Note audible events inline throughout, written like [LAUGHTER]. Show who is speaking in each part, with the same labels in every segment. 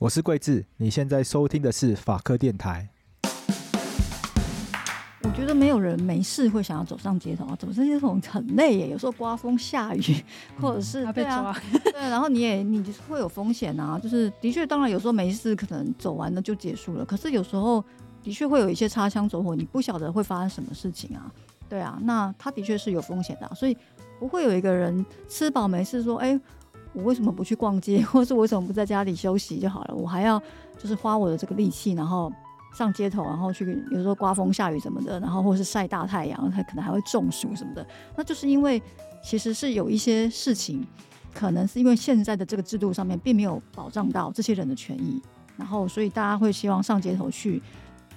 Speaker 1: 我是桂智，你现在收听的是法科电台。
Speaker 2: 我觉得没有人没事会想要走上街头啊，走上街头很累耶。有时候刮风下雨，[LAUGHS] 或者是、
Speaker 3: 嗯、被抓，[LAUGHS]
Speaker 2: 对，啊、对，然后你也你会有风险啊。就是的确，当然有时候没事，可能走完了就结束了。可是有时候的确会有一些擦枪走火，你不晓得会发生什么事情啊。对啊，那他的确是有风险的，所以不会有一个人吃饱没事说，哎。我为什么不去逛街，[LAUGHS] 或是我为什么不在家里休息就好了？我还要就是花我的这个力气，然后上街头，然后去有时候刮风下雨什么的，然后或是晒大太阳，他可能还会中暑什么的。那就是因为其实是有一些事情，可能是因为现在的这个制度上面并没有保障到这些人的权益，然后所以大家会希望上街头去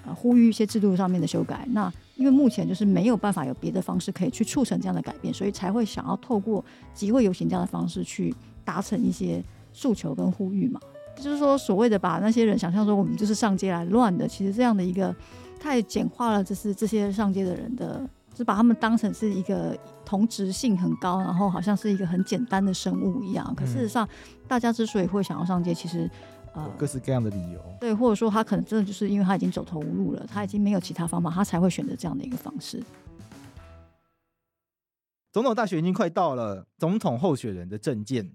Speaker 2: 呃呼吁一些制度上面的修改。那因为目前就是没有办法有别的方式可以去促成这样的改变，所以才会想要透过集会游行这样的方式去。达成一些诉求跟呼吁嘛，就是说所谓的把那些人想象说我们就是上街来乱的，其实这样的一个太简化了，就是这些上街的人的，就把他们当成是一个同质性很高，然后好像是一个很简单的生物一样。可事实上，大家之所以会想要上街，其实呃
Speaker 1: 各式各样的理由，
Speaker 2: 对，或者说他可能真的就是因为他已经走投无路了，他已经没有其他方法，他才会选择这样的一个方式。
Speaker 1: 总统大选已经快到了，总统候选人的政见，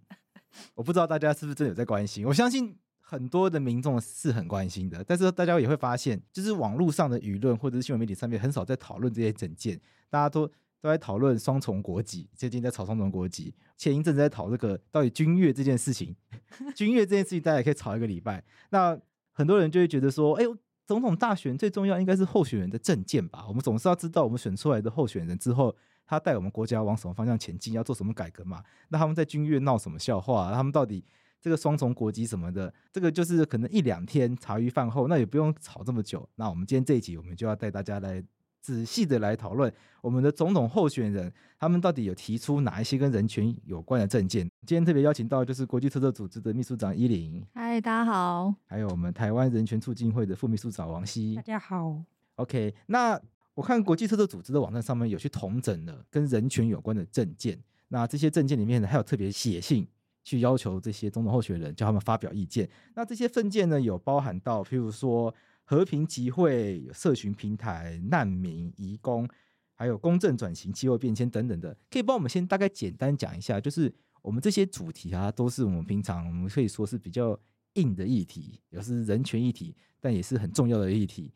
Speaker 1: 我不知道大家是不是真的有在关心。我相信很多的民众是很关心的，但是大家也会发现，就是网络上的舆论或者是新闻媒体上面很少在讨论这些整件，大家都都在讨论双重国籍，最近在炒双重国籍，前一阵子在讨这个到底军乐这件事情，[LAUGHS] 军乐这件事情大家也可以吵一个礼拜。那很多人就会觉得说，哎呦，总统大选最重要应该是候选人的政见吧？我们总是要知道我们选出来的候选人之后。他带我们国家往什么方向前进？要做什么改革嘛？那他们在军乐闹什么笑话？他们到底这个双重国籍什么的，这个就是可能一两天茶余饭后，那也不用吵这么久。那我们今天这一集，我们就要带大家来仔细的来讨论我们的总统候选人，他们到底有提出哪一些跟人权有关的政见？今天特别邀请到就是国际特赦组织的秘书长伊琳，
Speaker 2: 嗨，大家好。
Speaker 1: 还有我们台湾人权促进会的副秘书长王希，
Speaker 3: 大家好。
Speaker 1: OK，那。我看国际特赦组织的网站上面有去统整了跟人权有关的证件，那这些证件里面呢，还有特别写信去要求这些总统候选人叫他们发表意见。那这些证件呢，有包含到譬如说和平集会、社群平台、难民、移工，还有公正转型、气候变迁等等的。可以帮我们先大概简单讲一下，就是我们这些主题啊，都是我们平常我们可以说是比较硬的议题，也是人权议题，但也是很重要的议题。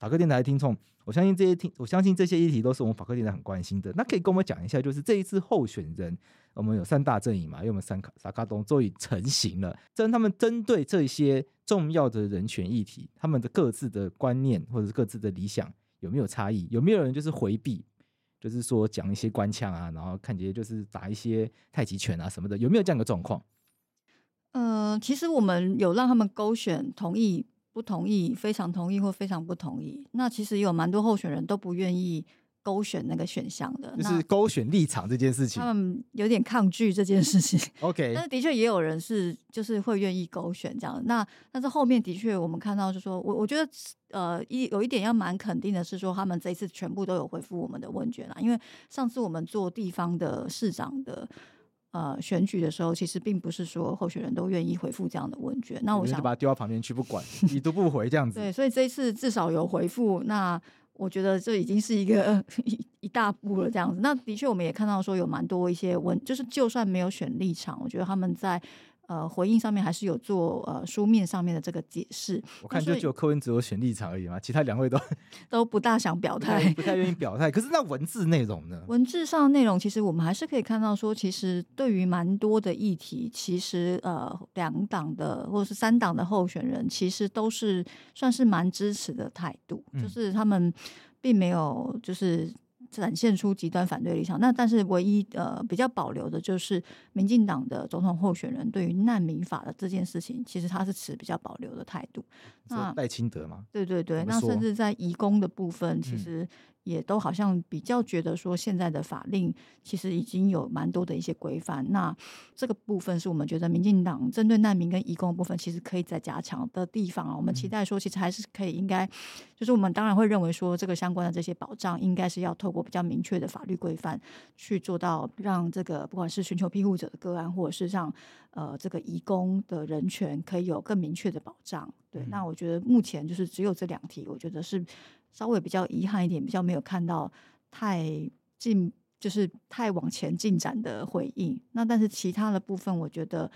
Speaker 1: 法科电台的听众，我相信这些听，我相信这些议题都是我们法科电台很关心的。那可以跟我们讲一下，就是这一次候选人，我们有三大阵营嘛，因为我们三卡萨卡东终于成型了。针他们针对这些重要的人权议题，他们的各自的观念或者是各自的理想有没有差异？有没有人就是回避，就是说讲一些官腔啊，然后看起来就是打一些太极拳啊什么的，有没有这样的状况？
Speaker 2: 呃，其实我们有让他们勾选同意。不同意、非常同意或非常不同意，那其实有蛮多候选人都不愿意勾选那个选项的，
Speaker 1: 就是勾选立场这件事情，
Speaker 2: 他们有点抗拒这件事情。[LAUGHS]
Speaker 1: OK，
Speaker 2: 但是的确也有人是就是会愿意勾选这样。那但是后面的确我们看到，就是说我我觉得呃一有一点要蛮肯定的是说，他们这一次全部都有回复我们的问卷啦，因为上次我们做地方的市长的。呃，选举的时候，其实并不是说候选人都愿意回复这样的问卷。那我想
Speaker 1: 就把它丢到旁边去不管，你都不回这样子。
Speaker 2: 对，所以这一次至少有回复，那我觉得这已经是一个 [LAUGHS] 一一大步了这样子。那的确，我们也看到说有蛮多一些问，就是就算没有选立场，我觉得他们在。呃，回应上面还是有做呃书面上面的这个解释。
Speaker 1: 我看就只有柯文哲有选立场而已嘛，其他两位都 [LAUGHS]
Speaker 2: 都不大想表态，
Speaker 1: 不太愿意表态。可是那文字内容呢？[LAUGHS]
Speaker 2: 文字上的内容其实我们还是可以看到说，其实对于蛮多的议题，其实呃两党的或者是三党的候选人，其实都是算是蛮支持的态度，嗯，就是他们并没有就是。展现出极端反对立场，那但是唯一呃比较保留的就是民进党的总统候选人对于难民法的这件事情，其实他是持比较保留的态度。
Speaker 1: 那赖清德嘛？
Speaker 2: 对对对，那甚至在移工的部分，其实。也都好像比较觉得说，现在的法令其实已经有蛮多的一些规范。那这个部分是我们觉得民进党针对难民跟移工的部分，其实可以再加强的地方啊。我们期待说，其实还是可以应该，就是我们当然会认为说，这个相关的这些保障应该是要透过过比较明确的法律规范，去做到让这个不管是寻求庇护者的个案，或者是让呃这个移工的人权可以有更明确的保障。对，那我觉得目前就是只有这两题，我觉得是稍微比较遗憾一点，比较没有看到太进，就是太往前进展的回应。那但是其他的部分，我觉得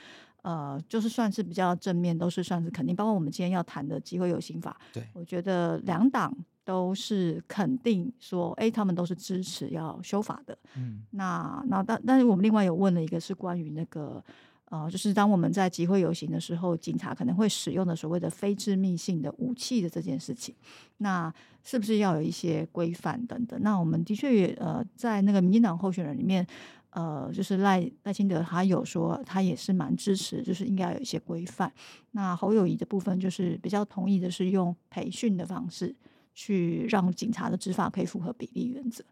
Speaker 2: 呃，就是算是比较正面，都是算是肯定。包括我们今天要谈的机会有刑法，
Speaker 1: 对，
Speaker 2: 我觉得两党都是肯定说，哎，他们都是支持要修法的。嗯，那那但但是我们另外有问了一个是关于那个。呃，就是当我们在集会游行的时候，警察可能会使用的所谓的非致命性的武器的这件事情，那是不是要有一些规范等等？那我们的确也呃，在那个民进党候选人里面，呃，就是赖赖清德他有说他也是蛮支持，就是应该有一些规范。那侯友谊的部分就是比较同意的是用培训的方式去让警察的执法可以符合比例原则。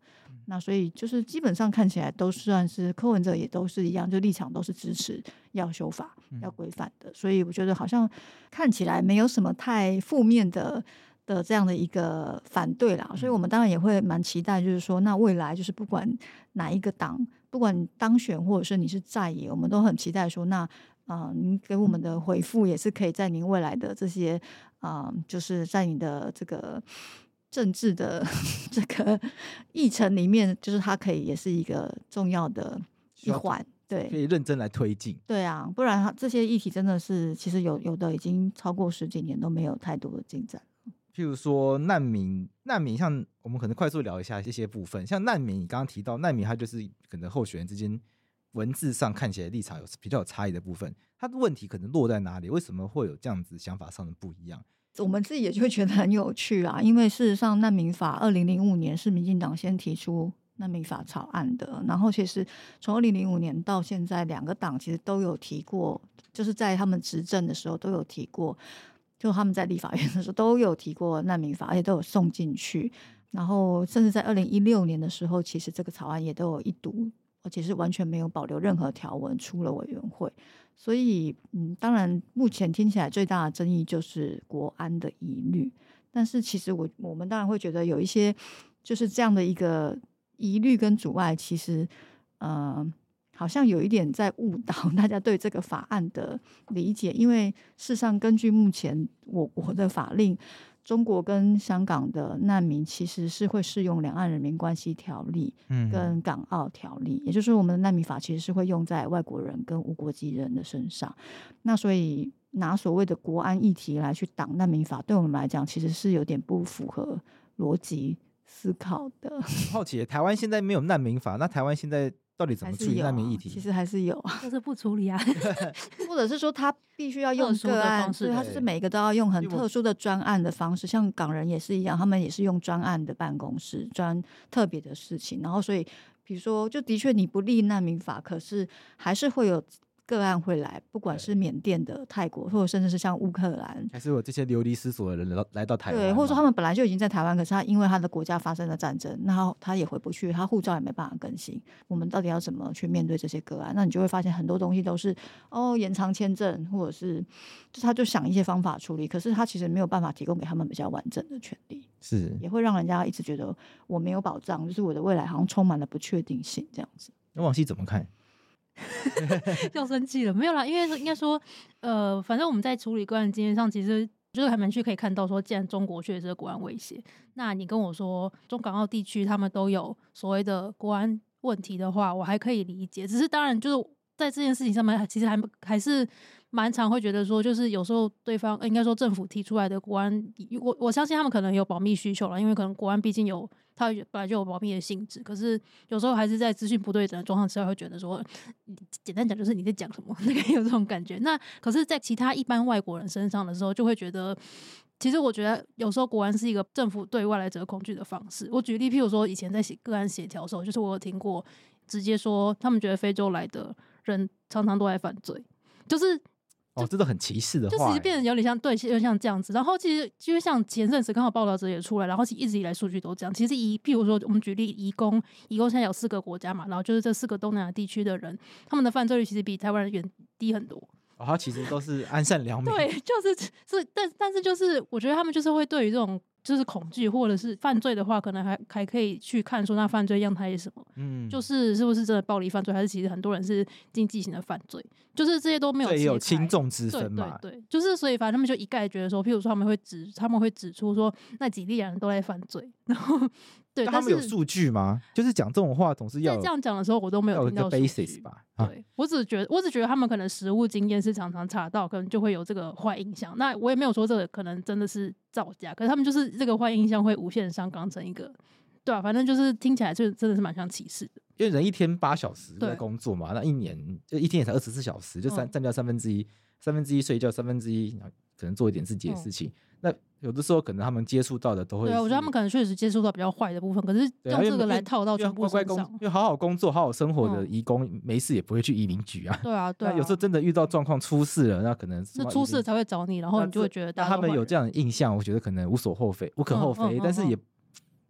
Speaker 2: 那所以就是基本上看起来都算是柯文哲也都是一样，就立场都是支持要修法、要规范的。所以我觉得好像看起来没有什么太负面的的这样的一个反对啦。所以我们当然也会蛮期待，就是说那未来就是不管哪一个党，不管当选或者是你是在野，我们都很期待说那啊、呃，您给我们的回复也是可以在您未来的这些啊、呃，就是在你的这个。政治的 [LAUGHS] 这个议程里面，就是它可以也是一个重要的一环，对，
Speaker 1: 可以认真来推进。
Speaker 2: 对啊，不然它这些议题真的是，其实有有的已经超过十几年都没有太多的进展。
Speaker 1: 譬如说难民，难民像我们可能快速聊一下这些部分，像难民，你刚刚提到难民，他就是可能候选人之间文字上看起来立场有比较有差异的部分，他的问题可能落在哪里？为什么会有这样子想法上的不一样？
Speaker 2: 我们自己也就会觉得很有趣啊，因为事实上难民法二零零五年是民进党先提出难民法草案的，然后其实从二零零五年到现在，两个党其实都有提过，就是在他们执政的时候都有提过，就他们在立法院的时候都有提过难民法，而且都有送进去，然后甚至在二零一六年的时候，其实这个草案也都有一读，而且是完全没有保留任何条文出了委员会。所以，嗯，当然，目前听起来最大的争议就是国安的疑虑。但是，其实我我们当然会觉得有一些就是这样的一个疑虑跟阻碍，其实，呃，好像有一点在误导大家对这个法案的理解。因为事实上，根据目前我国的法令。中国跟香港的难民其实是会适用《两岸人民关系条例》跟《港澳条例》，嗯，也就是，我们的难民法其实是会用在外国人跟无国籍人的身上。那所以拿所谓的国安议题来去挡难民法，对我们来讲其实是有点不符合逻辑思考的。
Speaker 1: 好奇，台湾现在没有难民法，那台湾现在？到底怎么处理难民议题？
Speaker 2: 其实还是有，[LAUGHS]
Speaker 3: 就是不处理啊，[LAUGHS]
Speaker 2: 或者是说他必须要用个案，所以他是每个都要用很特殊的专案的方式，像港人也是一样，他们也是用专案的办公室，专特别的事情，然后所以比如说，就的确你不立难民法，可是还是会有。个案会来，不管是缅甸的、泰国，或者甚至是像乌克兰，
Speaker 1: 还是有这些流离失所的人来到来到台湾，
Speaker 2: 对，或者说他们本来就已经在台湾，可是他因为他的国家发生了战争，然后他也回不去，他护照也没办法更新。我们到底要怎么去面对这些个案？那你就会发现很多东西都是哦延长签证，或者是就他就想一些方法处理，可是他其实没有办法提供给他们比较完整的权利，
Speaker 1: 是也
Speaker 2: 会让人家一直觉得我没有保障，就是我的未来好像充满了不确定性这样子。
Speaker 1: 那王希怎么看？[LAUGHS]
Speaker 3: 要生气了，没有啦，因为应该说，呃，反正我们在处理个案经验上，其实就是还蛮去可以看到说，既然中国确实是国安威胁，那你跟我说中港澳地区他们都有所谓的国安问题的话，我还可以理解。只是当然就是在这件事情上面，其实还还是。蛮常会觉得说，就是有时候对方应该说政府提出来的国安，我我相信他们可能有保密需求了，因为可能国安毕竟有它本来就有保密的性质。可是有时候还是在资讯不对等的状况之下，会觉得说，简单讲就是你在讲什么，那 [LAUGHS] 个有这种感觉。那可是，在其他一般外国人身上的时候，就会觉得，其实我觉得有时候国安是一个政府对外来者恐惧的方式。我举例，譬如说以前在写个案协调的时候，就是我有听过直接说，他们觉得非洲来的人常常都在犯罪，就是。
Speaker 1: 哦，这都很歧视的话，
Speaker 3: 就其实变得有点像对，有点像这样子。然后其实就像前阵子刚好报道者也出来，然后其实一直以来数据都这样。其实以譬如说，我们举例移工，移工现在有四个国家嘛，然后就是这四个东南亚地区的人，他们的犯罪率其实比台湾人远低很多。
Speaker 1: 哦，他其实都是安善良民。
Speaker 3: 对，就是是，但但是就是我觉得他们就是会对于这种就是恐惧，或者是犯罪的话，可能还还可以去看说那犯罪样态是什么，
Speaker 1: 嗯，
Speaker 3: 就是是不是真的暴力犯罪，还是其实很多人是经济型的犯罪，就是这些都没有
Speaker 1: 也有轻重之分嘛，
Speaker 3: 对对对，就是所以反正他们就一概觉得说，譬如说他们会指他们会指出说那几例人都在犯罪，然后对，
Speaker 1: 但他们有数据吗？就是讲这种话总是要
Speaker 3: 这样讲的时候，我都没有听到
Speaker 1: basis 吧？
Speaker 3: 对，我只觉得我只觉得他们可能实物经验是常常查到，可能就会有这个坏印象。那我也没有说这个可能真的是造假，可是他们就是这个坏印象会无限上纲成一个，对啊，反正就是听起来就真的是蛮像歧视的。
Speaker 1: 因为人一天八小时在工作嘛，那一年就一天也才二十四小时，就三占掉三分之一，三分之一睡觉，三分之一可能做一点自己的事情。嗯那有的时候可能他们接触到的都会，
Speaker 3: 对啊，我觉得他们可能确实接触到比较坏的部分，可是用这个来套到全部身上。
Speaker 1: 因为好好工作、好好生活的移工，没事也不会去移民局啊。
Speaker 3: 对啊，对。
Speaker 1: 那有时候真的遇到状况出事了，那可能
Speaker 3: 是出事才会找你，然后你就会觉得。
Speaker 1: 那他们有这样的印象，我觉得可能无所厚非，无可厚非，但是也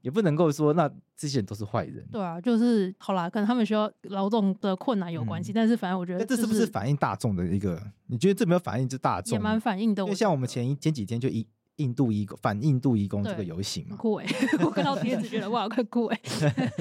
Speaker 1: 也不能够说那这些人都是坏人。
Speaker 3: 对啊，就是好啦，跟他们需要劳动的困难有关系，但是反正我觉得
Speaker 1: 这是不是反映大众的一个？你觉得这没有反映就大众？
Speaker 3: 也蛮反映的，
Speaker 1: 因为像我们前一前几天就一。印度移工反印度移工这个游行嘛，
Speaker 3: 酷哎！[LAUGHS] 我看到贴子觉得哇，很酷哎。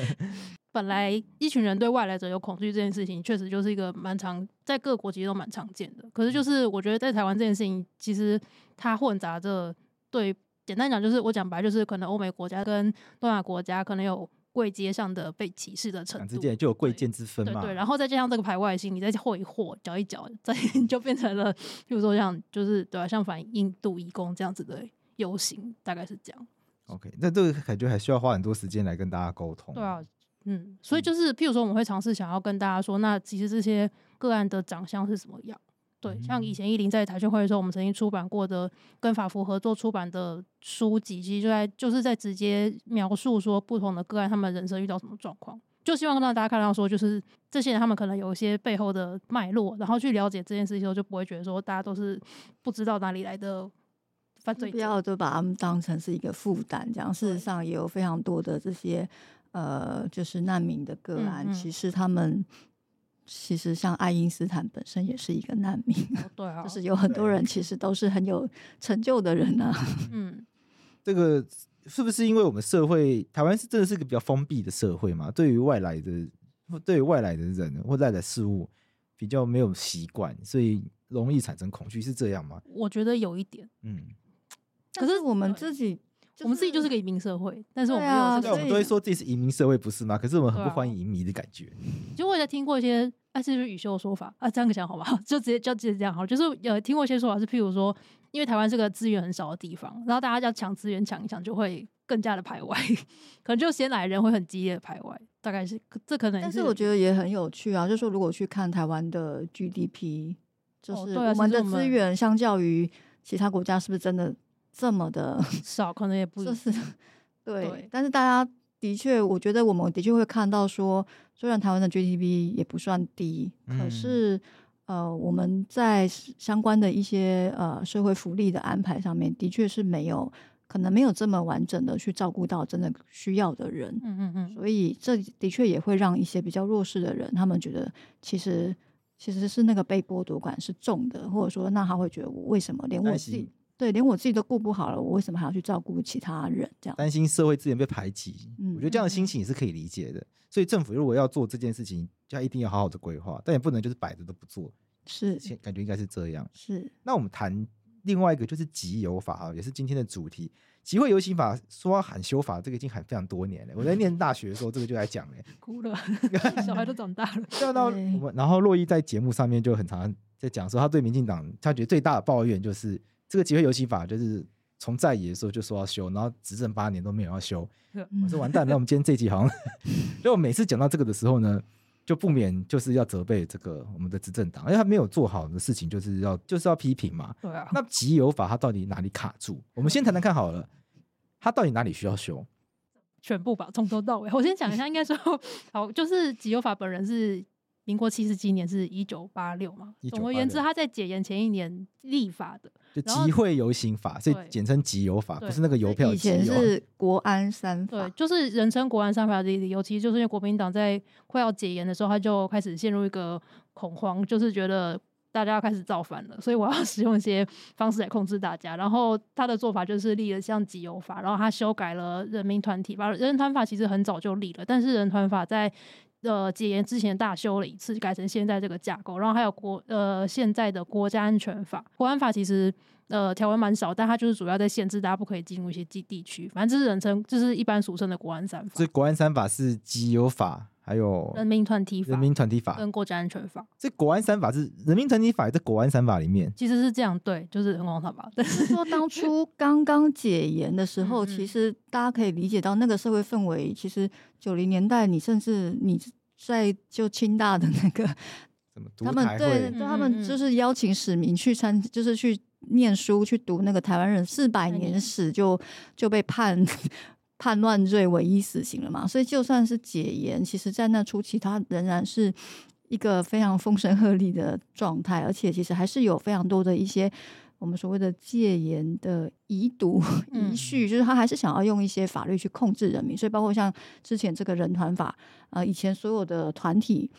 Speaker 3: [LAUGHS] 本来一群人对外来者有恐惧这件事情，确实就是一个蛮常在各国其实都蛮常见的。可是就是我觉得在台湾这件事情，其实它混杂着对，简单讲就是我讲白就是可能欧美国家跟东亚国家可能有。贵阶上的被歧视的程度，之间
Speaker 1: 就有贵贱之分嘛。
Speaker 3: 对，对对，然后再加上这个排外性，你再和一和，搅一搅，再 [LAUGHS] 就变成了，比如说像就是对啊，像反印度移工这样子的游行，大概是这样。
Speaker 1: OK，那这个感觉还需要花很多时间来跟大家沟通。
Speaker 3: 对啊，嗯，所以就是譬如说，我们会尝试想要跟大家说，那其实这些个案的长相是什么样。对，像以前一林在台训会的时候，我们曾经出版过的跟法服合作出版的书籍，其实就在就是在直接描述说不同的个案，他们人生遇到什么状况，就希望让大家看到说，就是这些人他们可能有一些背后的脉络，然后去了解这件事情后，就不会觉得说大家都是不知道哪里来的犯罪，不
Speaker 2: 要就把他们当成是一个负担，这样。事实上也有非常多的这些呃，就是难民的个案，嗯嗯。其实他们。其实，像爱因斯坦本身也是一个难民，[LAUGHS]
Speaker 3: 对啊，
Speaker 2: 就是有很多人其实都是很有成就的人啊。[LAUGHS]
Speaker 3: 嗯，[LAUGHS]
Speaker 1: 这个是不是因为我们社会台湾是真的是一个比较封闭的社会嘛？对于外来的，对于外来的人或外来的事物比较没有习惯，所以容易产生恐惧，是这样吗？
Speaker 3: 我觉得有一点，
Speaker 1: 嗯。
Speaker 2: 可是我们自己。
Speaker 3: 我们自己就是个移民社会，但是我们没有，
Speaker 1: 对，我们都会说自己是移民社会，不是吗？可是我们很不欢迎移民的感觉。
Speaker 3: 就我也在听过一些，哎，这就是宇修的说法啊，这样讲好不好？[LAUGHS] 就直接就直接这样好，就是有听过一些说法是，譬如说，因为台湾是个资源很少的地方，然后大家要抢资源抢一抢，就会更加的排外，[LAUGHS] 可能就先来人会很激烈的排外，大概是这可能。
Speaker 2: 但是我觉得也很有趣啊，就是说如果去看台湾的 GDP，就是我们的资源相较于其他国家，是不是真的？这么的 [LAUGHS]
Speaker 3: 少，可能也不
Speaker 2: 就是 [LAUGHS] 对，对。但是大家的确，我觉得我们的确会看到说，虽然台湾的 GDP 也不算低，嗯、可是呃，我们在相关的一些呃社会福利的安排上面，的确是没有可能没有这么完整的去照顾到真的需要的人。
Speaker 3: 嗯嗯嗯。
Speaker 2: 所以这的确也会让一些比较弱势的人，他们觉得其实其实是那个被剥夺感是重的，或者说那他会觉得我为什么连我自己。对，连我自己都顾不好了，我为什么还要去照顾其他人？这样
Speaker 1: 担心社会资源被排挤，嗯，我觉得这样的心情也是可以理解的。嗯、所以政府如果要做这件事情，就一定要好好的规划，但也不能就是摆着都不做。
Speaker 2: 是，
Speaker 1: 感觉应该是这样。
Speaker 2: 是。
Speaker 1: 那我们谈另外一个，就是集邮法哈，也是今天的主题。集会游行法说要喊修法，这个已经喊非常多年了。我在念大学的时候，这个就来讲了，[LAUGHS]
Speaker 3: 哭了，[LAUGHS] 小孩都长大了。
Speaker 1: 对，到我们，然后洛伊在节目上面就很常在讲说，他对民进党，他觉得最大的抱怨就是。这个集会游行法就是从在野的时候就说要修，然后执政八年都没有要修。[LAUGHS] 我说完蛋，那我们今天这一集好像，[LAUGHS] 所以我每次讲到这个的时候呢，就不免就是要责备这个我们的执政党，因为他没有做好的事情，就是要就是要批评嘛。
Speaker 3: 对啊。
Speaker 1: 那集邮法它到底哪里卡住？我们先谈谈看好了，它到底哪里需要修？
Speaker 3: 全部吧，从头到尾。我先讲一下，应该说 [LAUGHS] 好，就是集邮法本人是。民国七十七年是一九八六嘛，总而言之，他在解严前一年立法的，
Speaker 1: 就集会游行法，所以简称集邮法，不是那个邮票。
Speaker 2: 以前是国安三法，
Speaker 3: 对，就是人称国安三法的理由，其实就是因为国民党在快要解严的时候，他就开始陷入一个恐慌，就是觉得大家要开始造反了，所以我要 [LAUGHS] 使用一些方式来控制大家。然后他的做法就是立了像集邮法，然后他修改了人民团体法。人团法其实很早就立了，但是人团法在呃解严之前大修了一次，改成现在这个架构。然后还有国呃现在的国家安全法，国安法其实。呃，条文蛮少，但它就是主要在限制大家不可以进入一些基地区，反正这是人称，就是一般俗称的国安三法。
Speaker 1: 这国安三法是集邮法，还有
Speaker 3: 人民团体法、
Speaker 1: 人民团体法
Speaker 3: 跟国家安全法。
Speaker 1: 这国安三法是人民团体法，也在国安三法里面。
Speaker 3: 其实是这样，对，就是人工三法。[LAUGHS] 但是
Speaker 2: 说当初刚刚解严的时候，其实大家可以理解到那个社会氛围，其实九零年代，你甚至你在就清大的那个，[LAUGHS] 他们对，对他们就是邀请市民去参，就是去。念书去读那个台湾人四百年史，就就被判判乱罪，唯一死刑了嘛。所以就算是解严，其实在那初期，它仍然是一个非常风声鹤唳的状态，而且其实还是有非常多的一些我们所谓的戒严的遗毒 [LAUGHS] 遗绪，就是他还是想要用一些法律去控制人民。所以包括像之前这个人团法，呃，以前所有的团体。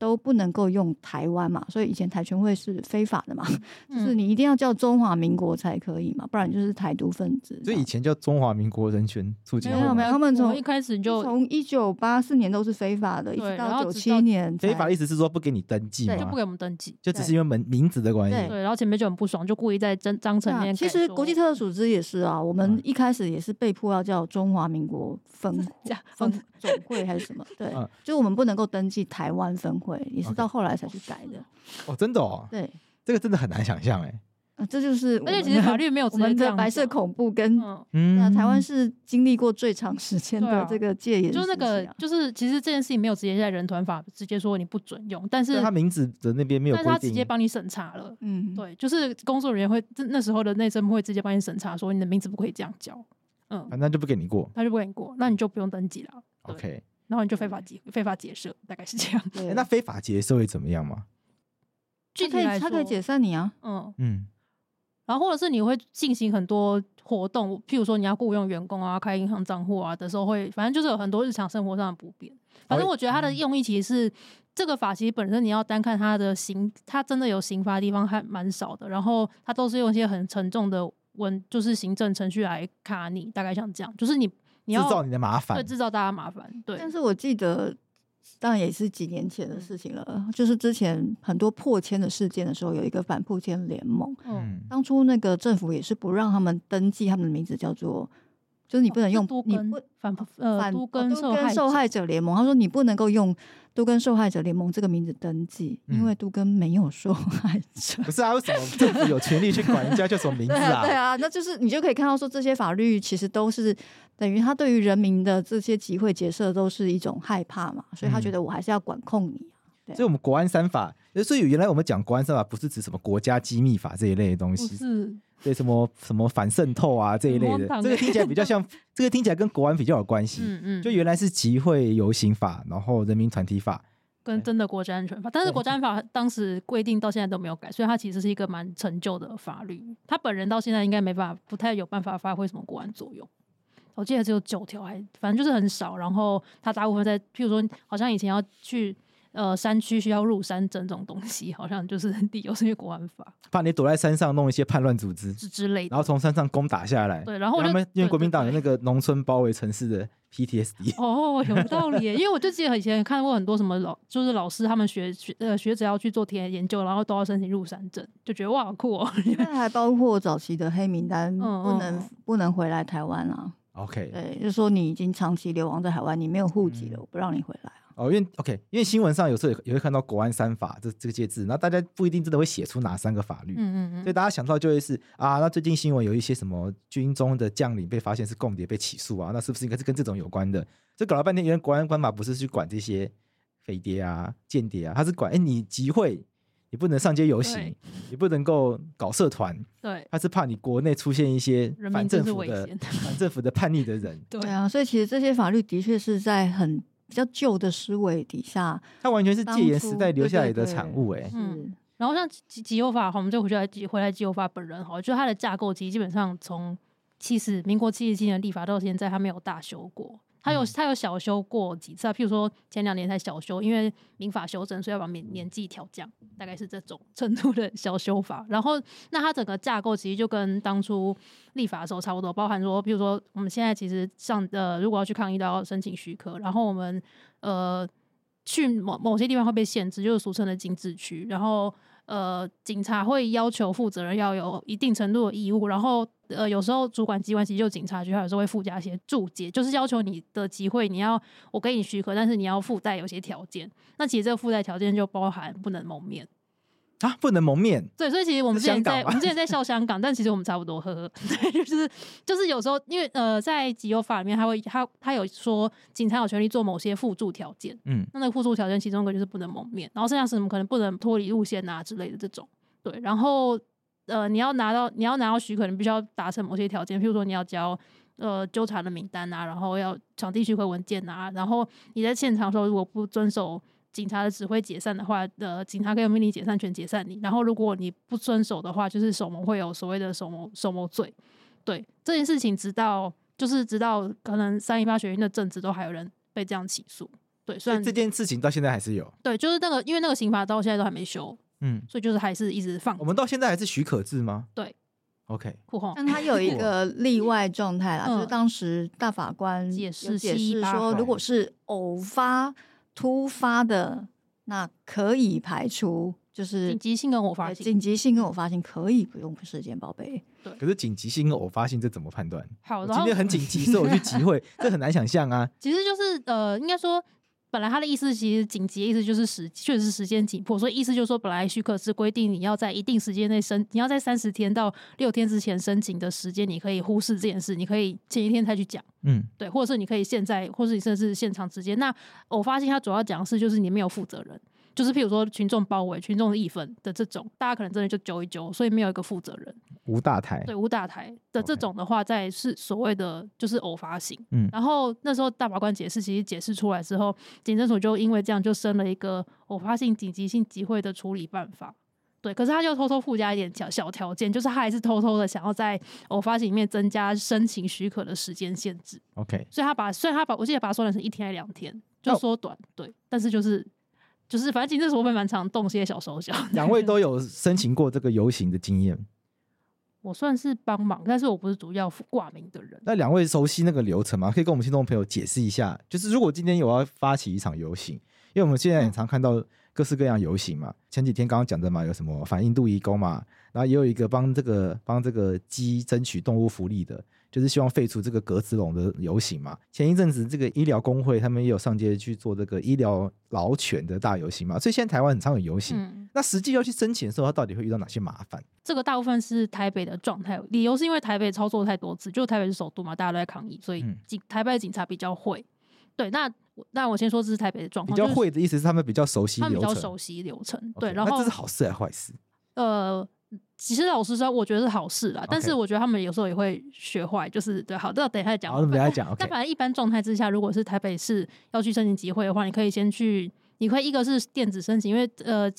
Speaker 2: 都不能够用台湾嘛，所以以前台权会是非法的嘛，嗯、[LAUGHS] 就是你一定要叫中华民国才可以嘛，不然就是台独分子。
Speaker 1: 所以以前叫中华民国人权促进会。
Speaker 2: 没有没有，他们从
Speaker 3: 一开始就
Speaker 2: 从一九八四年都是非法的，一直到九七年。
Speaker 1: 非法的意思是说不给你登记嘛，
Speaker 3: 就不给我们登记，
Speaker 1: 就只是因为门名字的关系。
Speaker 3: 对，然后前面就很不爽，就故意在章章程里面。
Speaker 2: 其实国际特赦组织也是啊，我们一开始也是被迫要叫中华民国分 [LAUGHS] 分总会还是什么？对，嗯、就我们不能够登记台湾分会，也是到后来。才去改的。
Speaker 1: 哦，真的哦，
Speaker 2: 对，
Speaker 1: 这个真的很难想象哎，
Speaker 2: 啊，这就是
Speaker 3: 而且其实法律没有我
Speaker 2: 们的白色恐怖跟嗯，那台湾是经历过最长时间的这个戒严，
Speaker 3: 就是那个就是其实这件事情没有直接在人团法直接说你不准用，但是
Speaker 1: 他名字的那边没有，
Speaker 3: 但是他直接帮你审查了，嗯，对，就是工作人员会那时候的内政部会直接帮你审查，说你的名字不可以这样叫，嗯，
Speaker 1: 反正就不给你过，
Speaker 3: 他就不给你过，那你就不用登记了
Speaker 1: ，OK。
Speaker 3: 然后你就非法结非法结社，大概是这样。
Speaker 2: 对，
Speaker 1: 那非法结社会怎么样吗？[LAUGHS]
Speaker 2: 具体来说，他可以解散你啊。
Speaker 3: 嗯嗯。然后或者是你会进行很多活动，譬如说你要雇佣员工啊、开银行账户啊的时候会，会反正就是有很多日常生活上的不便。反正我觉得它的用意其实是、嗯、这个法其实本身你要单看它的刑，它真的有刑罚的地方还蛮少的。然后它都是用一些很沉重的文，就是行政程序来卡你，大概像这样，就是你。
Speaker 1: 制造你的麻烦，
Speaker 3: 对，制造大家麻烦，对。
Speaker 2: 但是我记得，当然也是几年前的事情了，嗯、就是之前很多破迁的事件的时候，有一个反破迁联盟。嗯，当初那个政府也是不让他们登记他们的名字，叫做，就是你不能用，哦、你不
Speaker 3: 反呃反都跟
Speaker 2: 受害者联盟。他说你不能够用。都跟受害者联盟这个名字登记，因为都跟没有受害者。
Speaker 1: 不是啊？为什么政府有权利去管人家叫什么名字啊？[LAUGHS]
Speaker 2: 对啊，那就是你就可以看到说，这些法律其实都是等于他对于人民的这些集会结社都是一种害怕嘛，所以他觉得我还是要管控你。对，
Speaker 1: 所以我们国安三法，所以原来我们讲国安三法不是指什么国家机密法这一类的东西，
Speaker 3: 是。
Speaker 1: 对什么什么反渗透啊这一类的，这个听起来比较像，[LAUGHS] 这个听起来跟国安比较有关系。嗯嗯，就原来是集会游行法，然后人民团体法
Speaker 3: 跟真的国家安全法，但是国家安全法当时规定到现在都没有改，所以它其实是一个蛮陈旧的法律。他本人到现在应该没办法，不太有办法发挥什么国安作用。我记得只有九条，还反正就是很少。然后他大部分在，譬如说，好像以前要去。呃，山区需要入山证这种东西，[LAUGHS] 好像就是理由是因为国安法，
Speaker 1: 怕你躲在山上弄一些叛乱组织
Speaker 3: 之之类的，然
Speaker 1: 后从山上攻打下来。
Speaker 3: 对，然后
Speaker 1: 他们因为国民党有那个农村包围城市的 PTSD。[LAUGHS]
Speaker 3: 哦，有道理耶，[LAUGHS] 因为我就记得以前看过很多什么老，就是老师他们学学呃学者要去做田野研究，然后都要申请入山证，就觉得哇好酷哦。
Speaker 2: 那还包括早期的黑名单，不能、嗯、不能回来台湾啊。
Speaker 1: OK，
Speaker 2: 对，就是说你已经长期流亡在海外，你没有户籍了，嗯、我不让你回来。
Speaker 1: 哦，因为 OK，因为新闻上有时候也也会看到国安三法这这个介字，那大家不一定真的会写出哪三个法律，嗯嗯嗯，所以大家想到就会是啊，那最近新闻有一些什么军中的将领被发现是共谍被起诉啊，那是不是应该是跟这种有关的？这搞了半天，原来国安官法不是去管这些飞碟啊、间谍啊，他是管哎你集会，你不能上街游行，对你不能够搞社团，
Speaker 3: 对，
Speaker 1: 他是怕你国内出现一些反政府的反政府的叛逆的人，[LAUGHS]
Speaker 2: 对啊，所以其实这些法律的确是在很。比较旧的思维底下，
Speaker 1: 它完全是戒严时代留下来的产物哎。
Speaker 3: 嗯，然后像集集邮法，我们就回去来集回来集邮法本人哈，就它的架构其实基本上从七十民国七十七年立法到现在，它没有大修过。他有
Speaker 1: 嗯
Speaker 3: 他有小修过几次啊，譬如说前两年才小修，因为民法修正，所以要把年年纪调降，大概是这种程度的小修法。然后，那它整个架构其实就跟当初立法的时候差不多，包含说，譬如说我们现在其实上呃，如果要去抗议都要申请许可，然后我们呃去某某些地方会被限制，就是俗称的禁制区，然后。呃，警察会要求负责人要有一定程度的义务，然后呃，有时候主管机关其实就警察局，还有时候会附加一些注解，就是要求你的机会，你要我给你许可，但是你要附带有些条件。那其实这个附带条件就包含不能蒙面。
Speaker 1: 啊，不能蒙面。
Speaker 3: 对，所以其实我们之前在我们之前在笑香港，但其实我们差不多，呵呵。对，就是就是有时候，因为呃，在集邮法里面，他会他他有说，警察有权利做某些附注条件。
Speaker 1: 嗯，
Speaker 3: 那那个附注条件其中一个就是不能蒙面，然后剩下是什么可能不能脱离路线啊之类的这种。对，然后呃，你要拿到你要拿到许可，你必须要达成某些条件，譬如说你要交呃纠缠的名单啊，然后要场地许可文件啊，然后你在现场的时候如果不遵守。警察的指挥解散的话，呃，警察可以有命令解散权解散你。然后，如果你不遵守的话，就是首谋会有所谓的首谋首谋罪。对这件事情，直到就是直到可能三一八学院的政治都还有人被这样起诉。对，虽然
Speaker 1: 所以这件事情到现在还是有。
Speaker 3: 对，就是那个因为那个刑罚到现在都还没修，
Speaker 1: 嗯，
Speaker 3: 所以就是还是一直放
Speaker 1: 我。们到现在还是许可制吗？
Speaker 3: 对
Speaker 1: ，OK，
Speaker 3: 酷吼
Speaker 2: 但他有一个例外状态啦，
Speaker 3: 嗯
Speaker 2: 就是当时大法官有
Speaker 3: 解释
Speaker 2: 解释
Speaker 1: 说，
Speaker 2: 如果是偶发、突发的，那可以排除，就是
Speaker 3: 紧急性跟偶发
Speaker 2: 对
Speaker 3: 性。
Speaker 2: 紧急性跟偶发性可以不用时间报备。
Speaker 1: 可是紧急性跟偶发性这怎么判断？
Speaker 3: 好，然
Speaker 1: 后今天很紧急，所以我去集会，[LAUGHS] 这很难想象啊。
Speaker 3: 其实就是呃，应该说，本来他的意思其实紧急的意思就是时确实是时间紧迫，所以意思就是说，本来许可是规定你要在一定时间内申，你要在三十天到六天之前申请的时间，你可以忽视这件事，你可以前一天才去讲，
Speaker 1: 嗯，
Speaker 3: 对，或者是你可以现在，或者你甚至是现场直接。那我发现他主要讲的是就是你没有负责人。就是譬如说群众包围、群众的义愤的这种，大家可能真的就揪一揪，所以没有一个负责人。
Speaker 1: 无大台，
Speaker 3: 对，无大台的这种的话，在是所谓的就是偶发型。
Speaker 1: 嗯
Speaker 3: 然后那时候大法官解释，其实解释出来之后，警政署就因为这样就生了一个偶发性紧急性集会的处理办法。对，可是他就偷偷附加一点小小条件，就是他还是偷偷的想要在偶发性里面增加申请许可的时间限制。
Speaker 1: OK，
Speaker 3: 所以他把，虽然他把我记得把它缩短成一天还是两天，就缩短。对，但是就是就是反正警政署会蛮常动些小手脚。
Speaker 1: 两位都 [LAUGHS] 有申请过这个游行的经验，
Speaker 3: 我算是帮忙，但是我不是主要挂名的人。
Speaker 1: 那两位熟悉那个流程吗？可以跟我们听众朋友解释一下，就是如果今天有要发起一场游行，因为我们现在很常看到各式各样游行嘛，前几天刚刚讲的嘛，有什么反印度移工嘛，然后也有一个帮这个帮这个鸡争取动物福利的，就是希望废除这个格子笼的游行嘛。前一阵子这个医疗工会他们也有上街去做这个医疗劳权的大游行嘛，所以现在台湾很常有游行。
Speaker 3: 嗯，
Speaker 1: 那实际要去申请的时候，他到底会遇到哪些麻烦？
Speaker 3: 这个大部分是台北的状态，理由是因为台北操作太多次，就台北是首都嘛，大家都在抗议，所以
Speaker 1: 嗯
Speaker 3: 警台北的警察比较会。对，那那我先说这是台北的状况，
Speaker 1: 比较
Speaker 3: 就是
Speaker 1: 会的意思是他们比较熟悉
Speaker 3: 他们
Speaker 1: 流程，
Speaker 3: 比较熟悉流程。对，然后
Speaker 1: 那这是好事还是坏事？
Speaker 3: 呃，其实老实说，我觉得是好事啦。但是我觉得他们有时候也会学坏，就是对，好，这等一下
Speaker 1: 讲。等一下讲。
Speaker 3: 但反正一般状态之下，如果是台北市要去申请集会的话，你可以先去，你可以一个是电子申请，因为呃，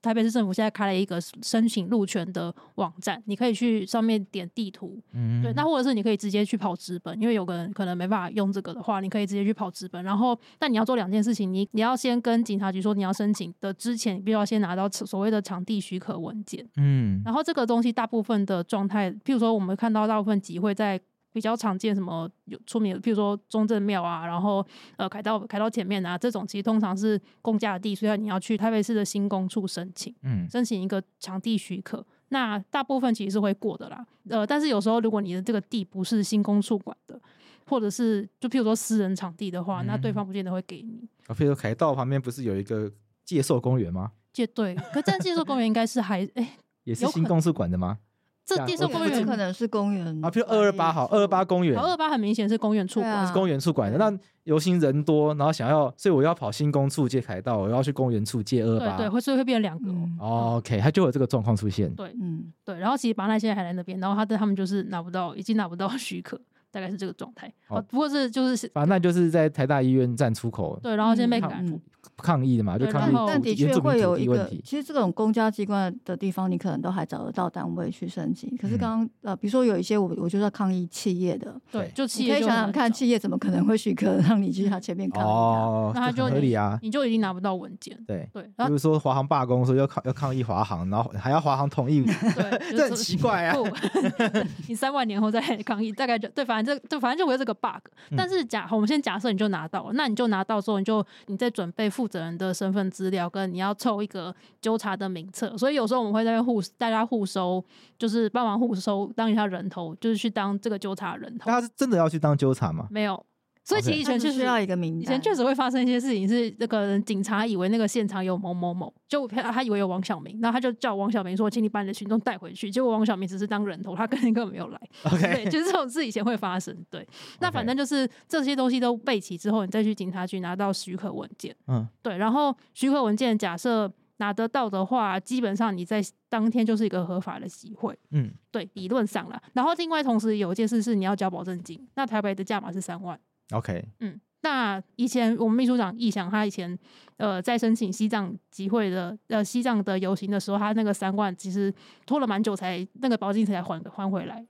Speaker 3: 台北市政府现在开了一个申请路权的网站，你可以去上面点地图，
Speaker 1: 嗯
Speaker 3: 对，那或者是你可以直接去跑纸本，因为有个人可能没办法用这个的话，你可以直接去跑纸本。然后，但你要做两件事情，你你要先跟警察局说你要申请的之前，你必须要先拿到所谓的场地许可文件。
Speaker 1: 嗯
Speaker 3: 然后这个东西大部分的状态，譬如说我们看到大部分集会在比较常见什么有出名的，譬如说中正庙啊，然后呃凯道凯道前面啊，这种其实通常是公家的地，所以你要去台北市的新公处申请。
Speaker 1: 嗯
Speaker 3: 申请一个场地许可，那大部分其实是会过的啦。呃，但是有时候如果你的这个地不是新公处管的，或者是就譬如说私人场地的话，那对方不见得会给你。
Speaker 1: 啊，譬如说凯道旁边不是有一个介寿公园吗？
Speaker 3: 介对，可这样介寿公园应该是还哎、
Speaker 1: 也是新公司管的吗？
Speaker 3: 这
Speaker 1: 这样我
Speaker 3: 介寿公
Speaker 2: 园可能是公园
Speaker 1: 啊，譬如二二八好，二二八公园
Speaker 3: 二二八很明显是公园处管。
Speaker 2: 啊
Speaker 1: 是公园处管的。那游行人多，然后想要，所以我要跑新公处借凯道，我要去公园处借二二八。
Speaker 3: 对对，会所以会变两个、哦。
Speaker 2: 嗯
Speaker 1: 哦 OK，他就有这个状况出现。
Speaker 3: 对
Speaker 2: 嗯，
Speaker 3: 对，然后其实把那些还在那边，然后他的他们就是拿不到，已经拿不到 [LAUGHS] 许可。大概是这个状态。
Speaker 1: 哦，
Speaker 3: 不过是就是
Speaker 1: 反正就是在台大医院站出口，
Speaker 3: 对，然后现在被赶。
Speaker 2: 嗯
Speaker 1: 抗议的嘛，就抗议。
Speaker 2: 但的确会有一个，其实这种公家机关的地方，你可能都还找得到单位去申请。可是刚刚呃，比如说有一些我我就要抗议企业的，
Speaker 3: 对，就企业
Speaker 2: 可以想想看，企业怎么可能会许可让你去他前面抗议？
Speaker 1: 哦，
Speaker 3: 那他就
Speaker 1: 合理啊，
Speaker 3: 你就已经拿不到文件。
Speaker 1: 对
Speaker 3: 对，
Speaker 1: 比如说华航罢工，说要抗要抗议华航，然后还要华航同意，
Speaker 3: 对，[LAUGHS]
Speaker 1: 这很奇怪啊。[LAUGHS]
Speaker 3: 你三万年后再抗议，大概就对，反正这就反正就会有这个 bug。但是假我们先假设你就拿到了，那你就拿到之后，你就你再准备负责人的身份。资料跟你要凑一个纠察的名册，所以有时候我们会在互大家互收，就是帮忙互收当一下人头，就是去当这个纠察人头。
Speaker 1: 他是真的要去当纠察吗？
Speaker 3: 没有。所以其实以前确实
Speaker 2: 需要一个名单，
Speaker 3: 以前确实会发生一些事情，是那个警察以为那个现场有某某某，就他他以为有王小明，然后他就叫王小明说：“请你把你的群众带回去。”结果王小明只是当人头，他根本没有来。
Speaker 1: OK，
Speaker 3: 对，就是这种事以前会发生。对，那反正就是这些东西都备齐之后，你再去警察局拿到许可文件。嗯，对，然后许可文件假设拿得到的话，基本上你在当天就是一个合法的集会。嗯，对，理论上啦。然后另外同时有一件事是你要交保证金，那台北的价码是三万。
Speaker 1: OK，
Speaker 3: 嗯。那以前我们秘书长易想，他以前呃在申请西藏集会的呃西藏的游行的时候，他那个三万其实拖了蛮久才那个保证金才还还回来。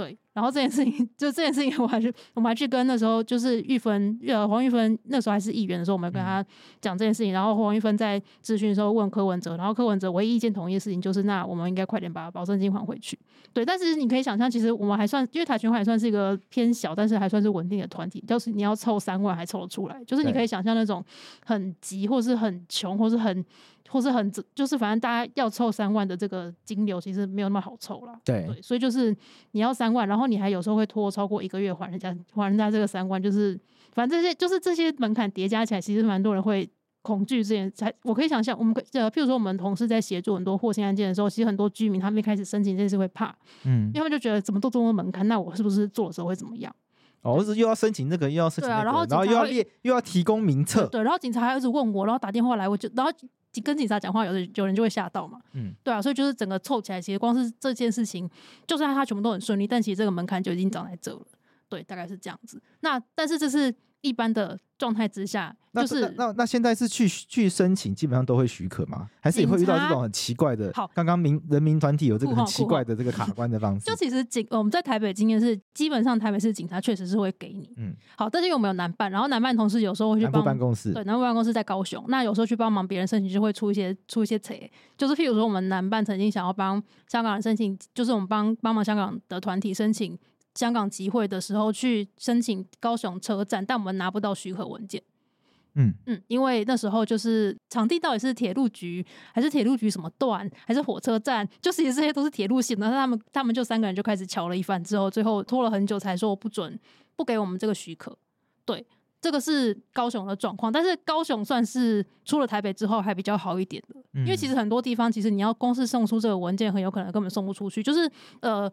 Speaker 3: 对，然后这件事情，[LAUGHS] 就这件事情，我还是我们还去跟那时候就是玉芬，呃，黄玉芬那时候还是议员的时候，我们跟他讲这件事情。然后黄玉芬在咨询的时候问柯文哲，然后柯文哲唯一意见同意的事情就是，那我们应该快点把保证金还回去。对，但是你可以想象，其实我们还算，因为台群会还算是一个偏小，但是还算是稳定的团体。就是你要凑三万还凑得出来，就是你可以想象那种很急，或是很穷，或是很。或是很就是反正大家要凑三万的这个金流，其实没有那么好凑了。
Speaker 1: 对，
Speaker 3: 所以就是你要三万，然后你还有时候会拖超过一个月还人家，还人家这个三万，就是反正这些就是这些门槛叠加起来，其实蛮多人会恐惧这件。才我可以想象，我们呃，譬如说我们同事在协助很多获刑案件的时候，其实很多居民他们一开始申请这件事会怕，嗯，因为他们就觉得怎么都这么门槛，那我是不是做的时候会怎么样？
Speaker 1: 哦，是又要申请这个，又要申请、那个，
Speaker 3: 对啊，然后
Speaker 1: 然后又要列，又要提供名册，
Speaker 3: 对，然后警察还一直问我，然后打电话来，我就然后。跟警察讲话，有的有人就会吓到嘛。嗯，对啊，所以就是整个凑起来，其实光是这件事情，就算他全部都很顺利，但其实这个门槛就已经长在这了。对，大概是这样子。那但是这是一般的状态之下。就是
Speaker 1: 那那，那现在是去去申请，基本上都会许可吗？还是也会遇到这种很奇怪的？
Speaker 3: 好，
Speaker 1: 刚刚民人民团体有这个很奇怪的这个卡关的方式。[LAUGHS]
Speaker 3: 就其实警我们在台北经验是，基本上台北市警察确实是会给你。嗯，好，但是因为我们有南办，然后南办同事有时候会去帮
Speaker 1: 办公室，
Speaker 3: 对，南部办公室在高雄，那有时候去帮忙别人申请，就会出一些出一些错。就是譬如说，我们南办曾经想要帮香港人申请，就是我们帮帮忙香港的团体申请香港集会的时候，去申请高雄车站，但我们拿不到许可文件。嗯嗯，因为那时候就是场地到底是铁路局还是铁路局什么段还是火车站，就其实这些都是铁路线的。他们他们就三个人就开始瞧了一番，之后最后拖了很久才说不准不给我们这个许可。对，这个是高雄的状况，但是高雄算是出了台北之后还比较好一点的，因为其实很多地方其实你要光是送出这个文件，很有可能根本送不出去，就是呃。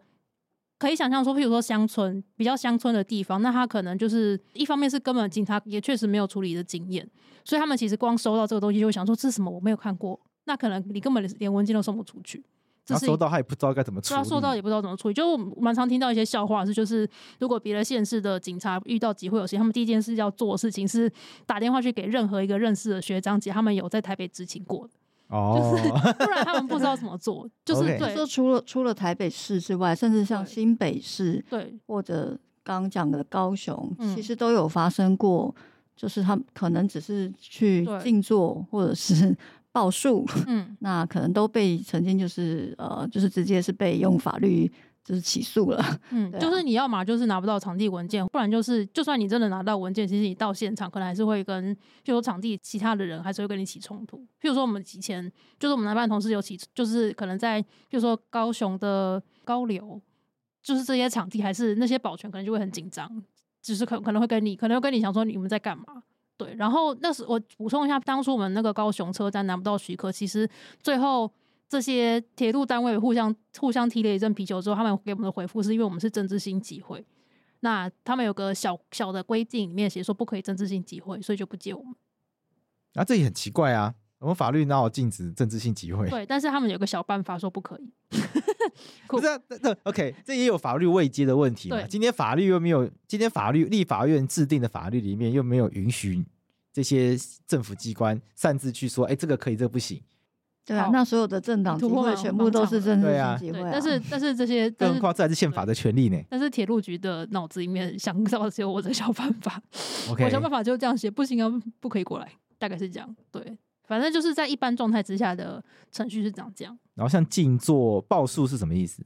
Speaker 3: 可以想象说，譬如说乡村比较乡村的地方，那他可能就是一方面是根本警察也确实没有处理的经验，所以他们其实光收到这个东西就会想说，这是什么我没有看过，那可能你根本连文件都送不出去。
Speaker 1: 他收到他也不知道该怎么处理，
Speaker 3: 他收到也不知道怎么处理。就我蛮常听到一些笑话是，就是如果别的县市的警察遇到集会有些，他们第一件事要做的事情是打电话去给任何一个认识的学长姐，他们有在台北执勤过的。哦，就是不然他们不知道怎么做。[LAUGHS] 就是对，
Speaker 2: 说除了除了台北市之外，甚至像新北市，
Speaker 3: 对，
Speaker 2: 或者刚刚讲的高雄，其实都有发生过。就是他们可能只是去静坐，或者是 [LAUGHS] 报数，嗯，那可能都被曾经就是呃，就是直接是被用法律。就是起诉了，
Speaker 3: 嗯，[LAUGHS] 啊、就是你要嘛，就是拿不到场地文件，不然就是就算你真的拿到文件，其实你到现场可能还是会跟，就说场地其他的人还是会跟你起冲突。譬如说我们以前就是我们南办同事有起，就是可能在，譬如说高雄的高流，就是这些场地还是那些保全可能就会很紧张，只是可可能会跟你，可能会跟你想说你们在干嘛？对，然后那时我补充一下，当初我们那个高雄车站拿不到许可，其实最后。这些铁路单位互相互相踢了一阵皮球之后，他们给我们的回复是因为我们是政治性集会，那他们有个小小的规定里面写说不可以政治性集会，所以就不接我们。
Speaker 1: 啊，这也很奇怪啊。我们法律哪有禁止政治性集会？
Speaker 3: 对，但是他们有个小办法说不可以。[LAUGHS]
Speaker 1: 不是、啊，那 OK，这也有法律未接的问题嘛？今天法律又没有，今天法律立法院制定的法律里面又没有允许这些政府机关擅自去说，哎，这个可以，这个不行。
Speaker 2: 对啊，那所有的政党集会全部都是政治性集会、啊，
Speaker 3: 但是但是这些，
Speaker 1: 更何况这还是宪法的权利呢？
Speaker 3: 但是铁路局的脑子里面想到的只有我的小办法，[LAUGHS]
Speaker 1: OK，
Speaker 3: 我想办法就这样写，不行啊，不可以过来，大概是这样。对，反正就是在一般状态之下的程序是长这样。
Speaker 1: 然后像静坐报数是什么意思？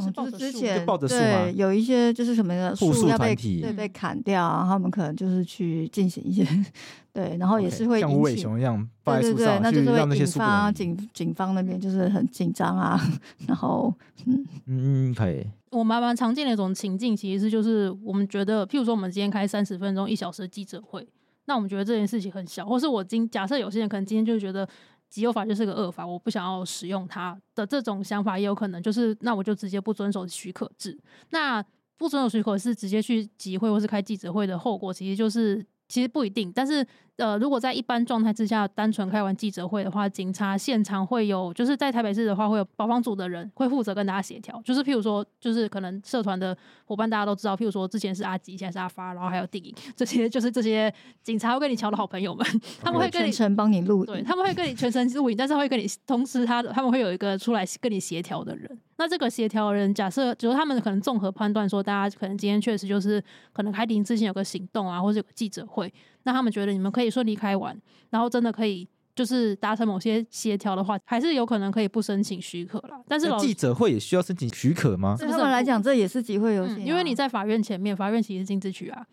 Speaker 2: 嗯，就是之前
Speaker 1: 抱着树
Speaker 2: 对有一些就是什么的树要被
Speaker 1: 体
Speaker 2: 对被砍掉，然后他们可能就是去进行一些 [LAUGHS] 对，然后也是会引起
Speaker 1: 像无尾熊一样抱在树上，
Speaker 2: 对对对，那就是会引发警警方那边就是很紧张啊，[LAUGHS] 然后嗯
Speaker 1: 嗯可以。
Speaker 3: 我们蛮常见的一种情境，其实是就是我们觉得，譬如说我们今天开三十分钟、一小时的记者会，那我们觉得这件事情很小，或是我今假设有些人可能今天就觉得。集邮法就是个恶法，我不想要使用它的这种想法，也有可能就是那我就直接不遵守许可制。那不遵守许可是直接去集会或是开记者会的后果，其实就是其实不一定，但是。呃，如果在一般状态之下，单纯开完记者会的话，警察现场会有，就是在台北市的话，会有保防组的人会负责跟大家协调。就是譬如说，就是可能社团的伙伴大家都知道，譬如说之前是阿吉，现在是阿发，然后还有电影这些，就是这些警察会跟你瞧的好朋友们他们会跟你
Speaker 2: 全程帮你录，
Speaker 3: 对，他们会跟你全程录影，但是会跟你同时他他们会有一个出来跟你协调的人。那这个协调人，假设就是他们可能综合判断说，大家可能今天确实就是可能开庭之前有个行动啊，或者有个记者会。那他们觉得你们可以顺利开完，然后真的可以就是达成某些协调的话，还是有可能可以不申请许可啦。但是老
Speaker 1: 记者会也需要申请许可吗？
Speaker 2: 对他们来讲，这也是集会游行、啊
Speaker 3: 嗯，因为你在法院前面，法院其实是禁止取啊。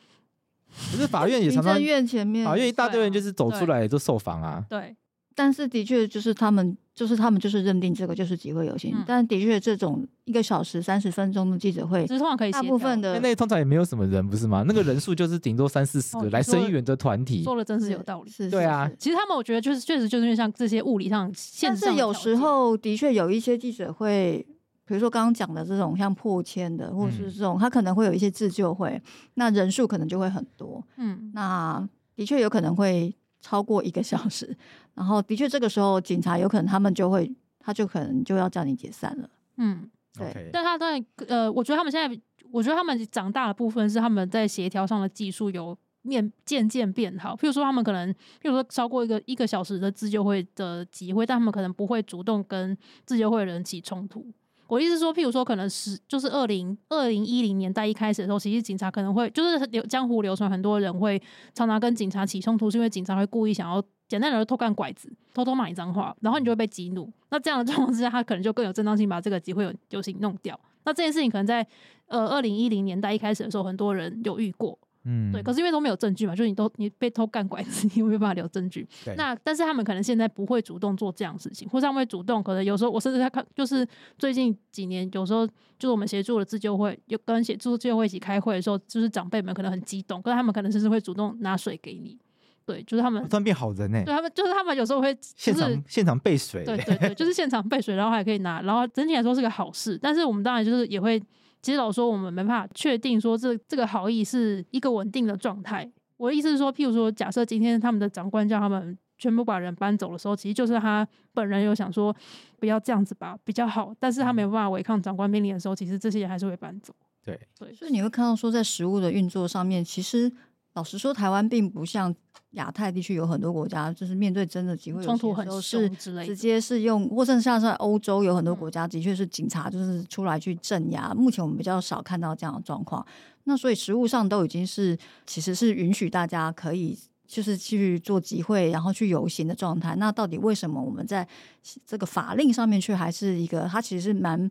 Speaker 1: 可是法院也 [LAUGHS] 常常
Speaker 2: 院前面，
Speaker 1: 法院一大堆人就是走出来就受访啊。
Speaker 3: 对。对
Speaker 2: 但是的确就是他们，就是他们就是认定这个就是集会游行。嗯、但的确这种一个小时三十分钟的记者会，通常可以大部分的
Speaker 1: 那通常也没有什么人，不是吗？那个人数就是顶多三四十个来声援的团体。
Speaker 3: 说的真是有道理，
Speaker 2: 是，
Speaker 1: 对啊。
Speaker 3: 其实他们我觉得就是确实就是因为像这些物理上，但是
Speaker 2: 有时候的确有一些记者会，比如说刚刚讲的这种像破千的，或者是这种，他可能会有一些自救会，那人数可能就会很多。嗯，那的确有可能会。超过一个小时，然后的确这个时候警察有可能他们就会，他就可能就要叫你解散了。嗯，
Speaker 1: 对。
Speaker 3: 但他在呃，我觉得他们现在，我觉得他们长大的部分是他们在协调上的技术有面渐渐变好。譬如说他们可能，譬如说超过一个一个小时的自救会的集会，但他们可能不会主动跟自救会的人起冲突。我意思说，譬如说，可能是就是二零二零一零年代一开始的时候，其实警察可能会就是流江湖流传，很多人会常常跟警察起冲突，是因为警察会故意想要简单的偷干拐子，偷偷骂你脏话，然后你就会被激怒。那这样的状况之下，他可能就更有正当性把这个机会游行弄掉。那这件事情可能在呃二零一零年代一开始的时候，很多人有遇过。嗯，对，可是因为都没有证据嘛，就是你都你被偷干拐子，你没有办法留证据。对那但是他们可能现在不会主动做这样的事情，或者他们会主动，可能有时候我甚至在看，就是最近几年，有时候就是我们协助了自救会，有跟协助自救会一起开会的时候，就是长辈们可能很激动，可是他们可能甚至会主动拿水给你。对，就是他们
Speaker 1: 突然变好人呢、欸。
Speaker 3: 对他们，就是他们有时候会、就是、
Speaker 1: 现场现场备水。
Speaker 3: 对对对，就是现场备水，然后还可以拿，然后整体来说是个好事。但是我们当然就是也会。其实老实说，我们没办法确定说这这个好意是一个稳定的状态。我的意思是说，譬如说，假设今天他们的长官叫他们全部把人搬走的时候，其实就是他本人有想说不要这样子吧，比较好。但是他没有办法违抗长官命令的时候，其实这些人还是会搬走。
Speaker 1: 对
Speaker 3: 对，
Speaker 2: 所以你会看到说，在食物的运作上面，其实。老实说，台湾并不像亚太地区有很多国家，就是面对真的集会
Speaker 3: 冲突很
Speaker 2: 是直接是用，或者像是在欧洲有很多国家的确是警察就是出来去镇压。目前我们比较少看到这样的状况。那所以实务上都已经是其实是允许大家可以就是去做集会，然后去游行的状态。那到底为什么我们在这个法令上面却还是一个？它其实是蛮。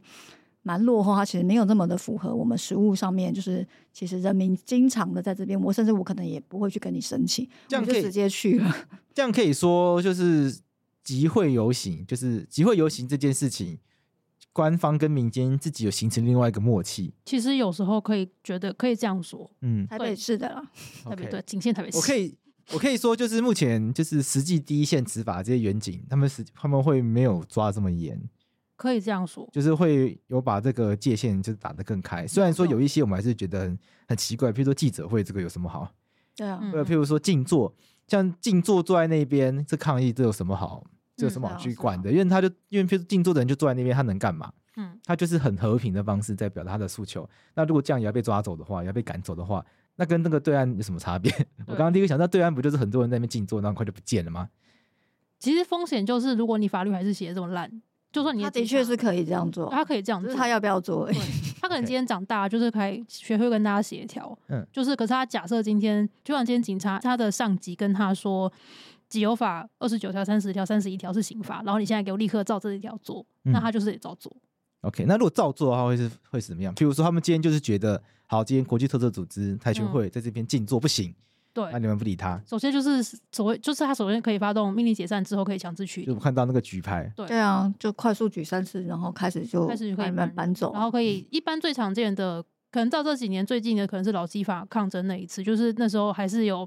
Speaker 2: 蛮落后，它其实没有那么的符合我们实物上面，就是其实人民经常的在这边，我甚至我可能也不会去跟你申请，这样就直接去了。
Speaker 1: 这样可以说，就是集会游行，就是集会游行这件事情，官方跟民间自己有形成另外一个默契。
Speaker 3: 其实有时候可以觉得可以这样说，
Speaker 2: 嗯，台北市的啦，
Speaker 3: 台北对，仅限台北市。[LAUGHS]
Speaker 1: 我可以我可以说，就是目前就是实际第一线执法这些远景，他们是他们会没有抓这么严。
Speaker 3: 可以这样说，
Speaker 1: 就是会有把这个界限就打得更开。虽然说有一些我们还是觉得很很奇怪，譬如说记者会这个有什么好？
Speaker 2: 对啊，
Speaker 1: 呃，譬如说静坐，像静坐坐在那边这抗议，这有什么好？这有什么好去管的？因为他就因为譬如静坐的人就坐在那边，他能干嘛？
Speaker 3: 嗯，
Speaker 1: 他就是很和平的方式在表达他的诉求。那如果这样也要被抓走的话，也要被赶走的话，那跟那个对岸有什么差别？[LAUGHS] 我刚刚第一个想到，对岸不就是很多人在那边静坐，那很快就不见了吗？
Speaker 3: 其实风险就是，如果你法律还是写的这么烂，就算你
Speaker 2: 他的确是可以这样做，
Speaker 3: 他可以这样做，
Speaker 2: 只是他要不要做？
Speaker 3: 他可能今天长大，就是可以学会跟大家协调。嗯，就是可是他假设今天，就像今天警察他的上级跟他说。集邮法二十九条、三十条、三十一条是刑法，然后你现在给我立刻照这一条做，嗯、那他就是得照做。
Speaker 1: OK，那如果照做的话，会是会是怎么样？譬如说，他们今天就是觉得，好，今天国际特色组织泰拳会在这边静坐不行，对、嗯，那你们不理他。
Speaker 3: 首先就是所谓，就是他首先可以发动命令解散，之后可以强制驱离。
Speaker 1: 就看到那个举牌，
Speaker 2: 对对啊，就快速举三次，然后开始就开始就可以慢慢搬走，
Speaker 3: 然后可以一般最常见的。可能到这几年最近的可能是劳基法抗争那一次，就是那时候还是有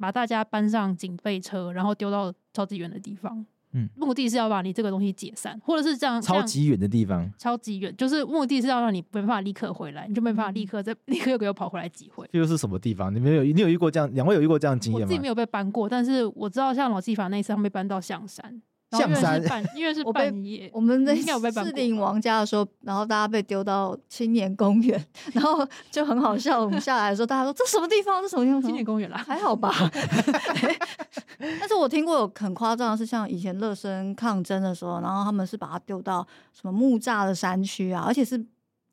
Speaker 3: 把大家搬上警备车，然后丢到超级远的地方。嗯，目的是要把你这个东西解散，或者是这样
Speaker 1: 超级远的地方，
Speaker 3: 超级远，就是目的是要让你没办法立刻回来，你就没办法立刻再立刻又给我跑回来几回。
Speaker 1: 这又是什么地方？你没有你有遇过这样？两位有遇过这样经验吗？
Speaker 3: 我自己没有被搬过，但是我知道像老纪法那一次他们被搬到象山。
Speaker 1: 象山，
Speaker 3: 因为是半夜，
Speaker 2: 我们在四顶王家的时候，然后大家被丢到青年公园，[LAUGHS] 然后就很好笑。我们下来的时候，大家说这什么地方？这什么地方？
Speaker 3: 青年公园啦，
Speaker 2: 还好吧。[LAUGHS] 但是我听过有很夸张的是，像以前乐生抗争的时候，然后他们是把它丢到什么木栅的山区啊，而且是